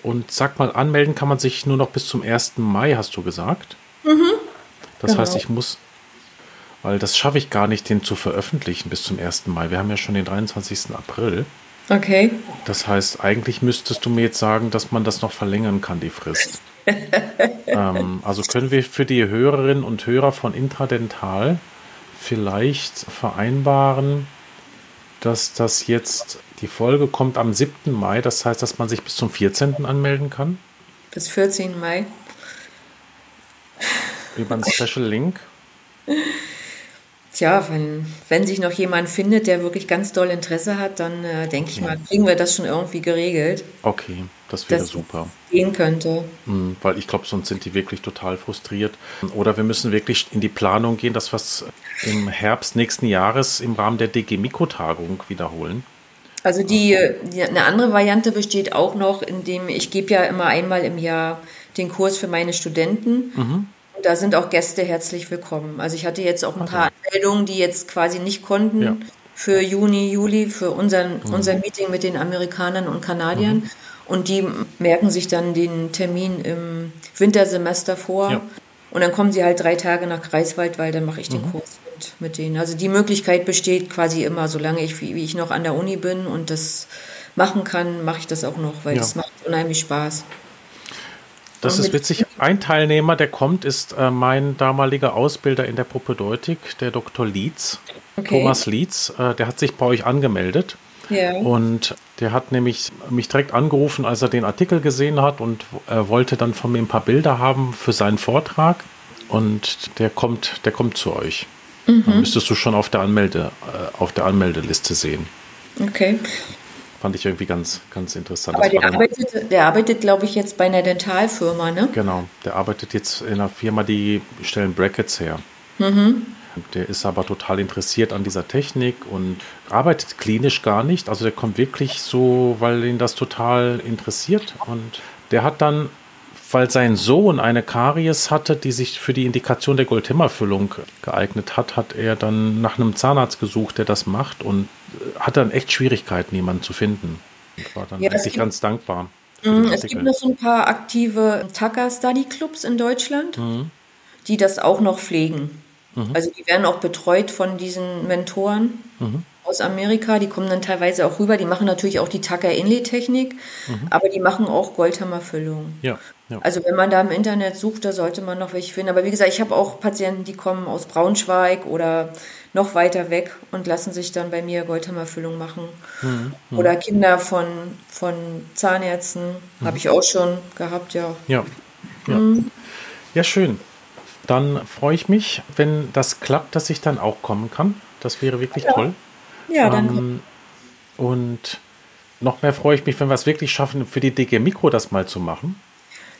Speaker 1: Und sag mal, anmelden kann man sich nur noch bis zum 1. Mai, hast du gesagt. Mhm. Das genau. heißt, ich muss weil das schaffe ich gar nicht, den zu veröffentlichen bis zum 1. Mai. Wir haben ja schon den 23. April.
Speaker 2: Okay.
Speaker 1: Das heißt, eigentlich müsstest du mir jetzt sagen, dass man das noch verlängern kann, die Frist. <laughs> ähm, also können wir für die Hörerinnen und Hörer von Intradental vielleicht vereinbaren, dass das jetzt, die Folge kommt am 7. Mai, das heißt, dass man sich bis zum 14. anmelden kann?
Speaker 2: Bis 14. Mai.
Speaker 1: Über einen Special Link. <laughs>
Speaker 2: Tja, wenn, wenn sich noch jemand findet, der wirklich ganz doll Interesse hat, dann äh, denke ich mal, kriegen wir das schon irgendwie geregelt.
Speaker 1: Okay, das wäre super.
Speaker 2: Gehen könnte.
Speaker 1: Mhm, weil ich glaube, sonst sind die wirklich total frustriert. Oder wir müssen wirklich in die Planung gehen, dass wir es im Herbst nächsten Jahres im Rahmen der DG Mikrotagung wiederholen.
Speaker 2: Also die, die, eine andere Variante besteht auch noch, indem ich gebe ja immer einmal im Jahr den Kurs für meine Studenten. Mhm da sind auch Gäste herzlich willkommen. Also ich hatte jetzt auch ein okay. paar Anmeldungen, die jetzt quasi nicht konnten ja. für Juni, Juli, für unseren, mhm. unser Meeting mit den Amerikanern und Kanadiern. Mhm. Und die merken sich dann den Termin im Wintersemester vor. Ja. Und dann kommen sie halt drei Tage nach Greifswald, weil dann mache ich den mhm. Kurs mit, mit denen. Also die Möglichkeit besteht quasi immer, solange ich, wie, wie ich noch an der Uni bin und das machen kann, mache ich das auch noch, weil ja. das macht unheimlich Spaß.
Speaker 1: Das ist witzig. Ein Teilnehmer, der kommt, ist äh, mein damaliger Ausbilder in der Propedeutik, der Dr. Lietz, okay. Thomas Lietz. Äh, der hat sich bei euch angemeldet. Ja. Und der hat nämlich mich direkt angerufen, als er den Artikel gesehen hat und er wollte dann von mir ein paar Bilder haben für seinen Vortrag. Und der kommt, der kommt zu euch. Mhm. Dann müsstest du schon auf der Anmelde, äh, auf der Anmeldeliste sehen.
Speaker 2: Okay.
Speaker 1: Fand ich irgendwie ganz, ganz interessant.
Speaker 2: Aber der arbeitet, der arbeitet, glaube ich, jetzt bei einer Dentalfirma, ne?
Speaker 1: Genau, der arbeitet jetzt in einer Firma, die stellen Brackets her. Mhm. Der ist aber total interessiert an dieser Technik und arbeitet klinisch gar nicht. Also der kommt wirklich so, weil ihn das total interessiert. Und der hat dann weil sein Sohn eine Karies hatte, die sich für die Indikation der Goldhimmerfüllung geeignet hat, hat er dann nach einem Zahnarzt gesucht, der das macht und hatte dann echt Schwierigkeiten, jemanden zu finden. Und war dann ja, eigentlich ganz dankbar.
Speaker 2: Mhm, es gibt noch so ein paar aktive Tucker Study Clubs in Deutschland, mhm. die das auch noch pflegen. Mhm. Also die werden auch betreut von diesen Mentoren. Mhm aus Amerika, die kommen dann teilweise auch rüber. Die machen natürlich auch die Tucker-Inlay-Technik, mhm. aber die machen auch Goldhammerfüllung.
Speaker 1: Ja, ja,
Speaker 2: Also wenn man da im Internet sucht, da sollte man noch welche finden. Aber wie gesagt, ich habe auch Patienten, die kommen aus Braunschweig oder noch weiter weg und lassen sich dann bei mir Goldhammerfüllung machen. Mhm. Oder Kinder von, von Zahnärzten mhm. habe ich auch schon gehabt, ja.
Speaker 1: Ja, ja. Mhm. ja schön. Dann freue ich mich, wenn das klappt, dass ich dann auch kommen kann. Das wäre wirklich ja. toll.
Speaker 2: Ja, dann. Ähm,
Speaker 1: und noch mehr freue ich mich, wenn wir es wirklich schaffen, für die DG Mikro das mal zu machen.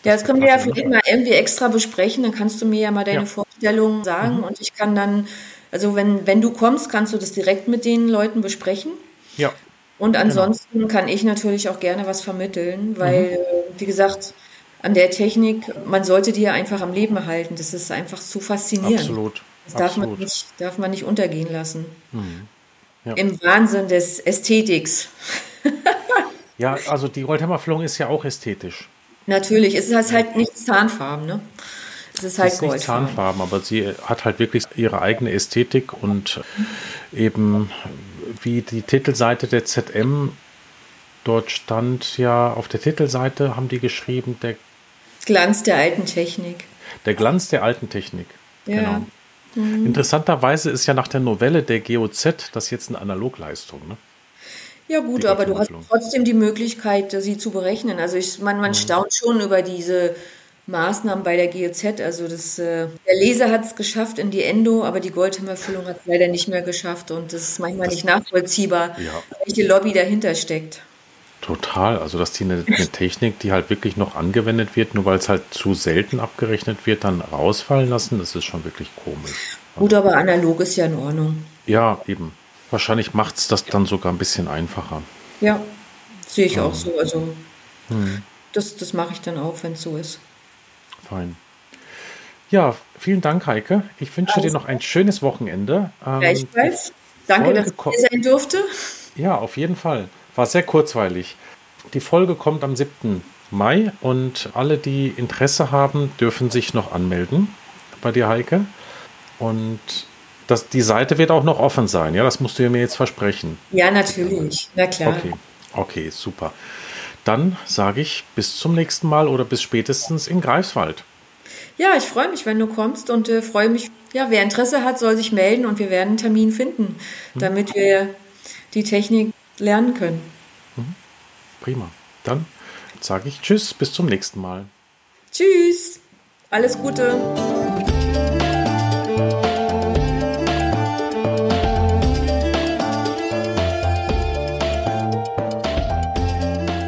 Speaker 2: Ja, das können wir ja vielleicht mal irgendwie extra besprechen. Dann kannst du mir ja mal deine ja. Vorstellungen sagen mhm. und ich kann dann, also wenn, wenn du kommst, kannst du das direkt mit den Leuten besprechen.
Speaker 1: Ja.
Speaker 2: Und genau. ansonsten genau. kann ich natürlich auch gerne was vermitteln, weil, mhm. Äh, wie gesagt, an der Technik, man sollte die ja einfach am Leben erhalten. Das ist einfach zu faszinierend.
Speaker 1: Absolut.
Speaker 2: Das darf,
Speaker 1: Absolut.
Speaker 2: Man, nicht, darf man nicht untergehen lassen.
Speaker 1: Mhm.
Speaker 2: Ja. Im Wahnsinn des Ästhetiks.
Speaker 1: ja, also die Goldhammerfüllung ist ja auch ästhetisch.
Speaker 2: Natürlich, es ist halt nicht Zahnfarben, ne?
Speaker 1: Es ist halt es ist nicht Zahnfarben, aber sie hat halt wirklich ihre eigene Ästhetik und eben wie die Titelseite der ZM dort stand ja auf der Titelseite haben die geschrieben der
Speaker 2: Glanz der alten Technik.
Speaker 1: Der Glanz der alten Technik. Ja. Genau. Mhm. Interessanterweise ist ja nach der Novelle der GOZ das jetzt eine Analogleistung. Ne?
Speaker 2: Ja gut, aber du hast trotzdem die Möglichkeit, sie zu berechnen. Also ich, man, man mhm. staunt schon über diese Maßnahmen bei der GOZ. Also das, äh, der Leser hat es geschafft in die Endo, aber die Goldhammerfüllung hat es leider nicht mehr geschafft. Und das ist manchmal das, nicht nachvollziehbar, ja. welche Lobby dahinter steckt.
Speaker 1: Total. Also, dass die eine, eine, Technik, die halt wirklich noch angewendet wird, nur weil es halt zu selten abgerechnet wird, dann rausfallen lassen, das ist schon wirklich komisch.
Speaker 2: Gut, aber analog ist ja in Ordnung.
Speaker 1: Ja, eben. Wahrscheinlich macht es das dann sogar ein bisschen einfacher.
Speaker 2: Ja, sehe ich ja. auch so. Also, hm. das, das mache ich dann auch, wenn es so ist.
Speaker 1: Fein. Ja, vielen Dank, Heike. Ich wünsche also, dir noch ein schönes Wochenende.
Speaker 2: Ähm, Gleichfalls. Danke, dass ich hier sein durfte.
Speaker 1: Ja, auf jeden Fall. War sehr kurzweilig. Die Folge kommt am 7. Mai und alle, die Interesse haben, dürfen sich noch anmelden bei dir, Heike. Und das, die Seite wird auch noch offen sein, ja? Das musst du mir jetzt versprechen.
Speaker 2: Ja, natürlich. Na klar.
Speaker 1: Okay, okay super. Dann sage ich bis zum nächsten Mal oder bis spätestens in Greifswald.
Speaker 2: Ja, ich freue mich, wenn du kommst und äh, freue mich, ja, wer Interesse hat, soll sich melden und wir werden einen Termin finden, hm. damit wir die Technik lernen können.
Speaker 1: Mhm. Prima. Dann sage ich Tschüss, bis zum nächsten Mal.
Speaker 2: Tschüss. Alles Gute.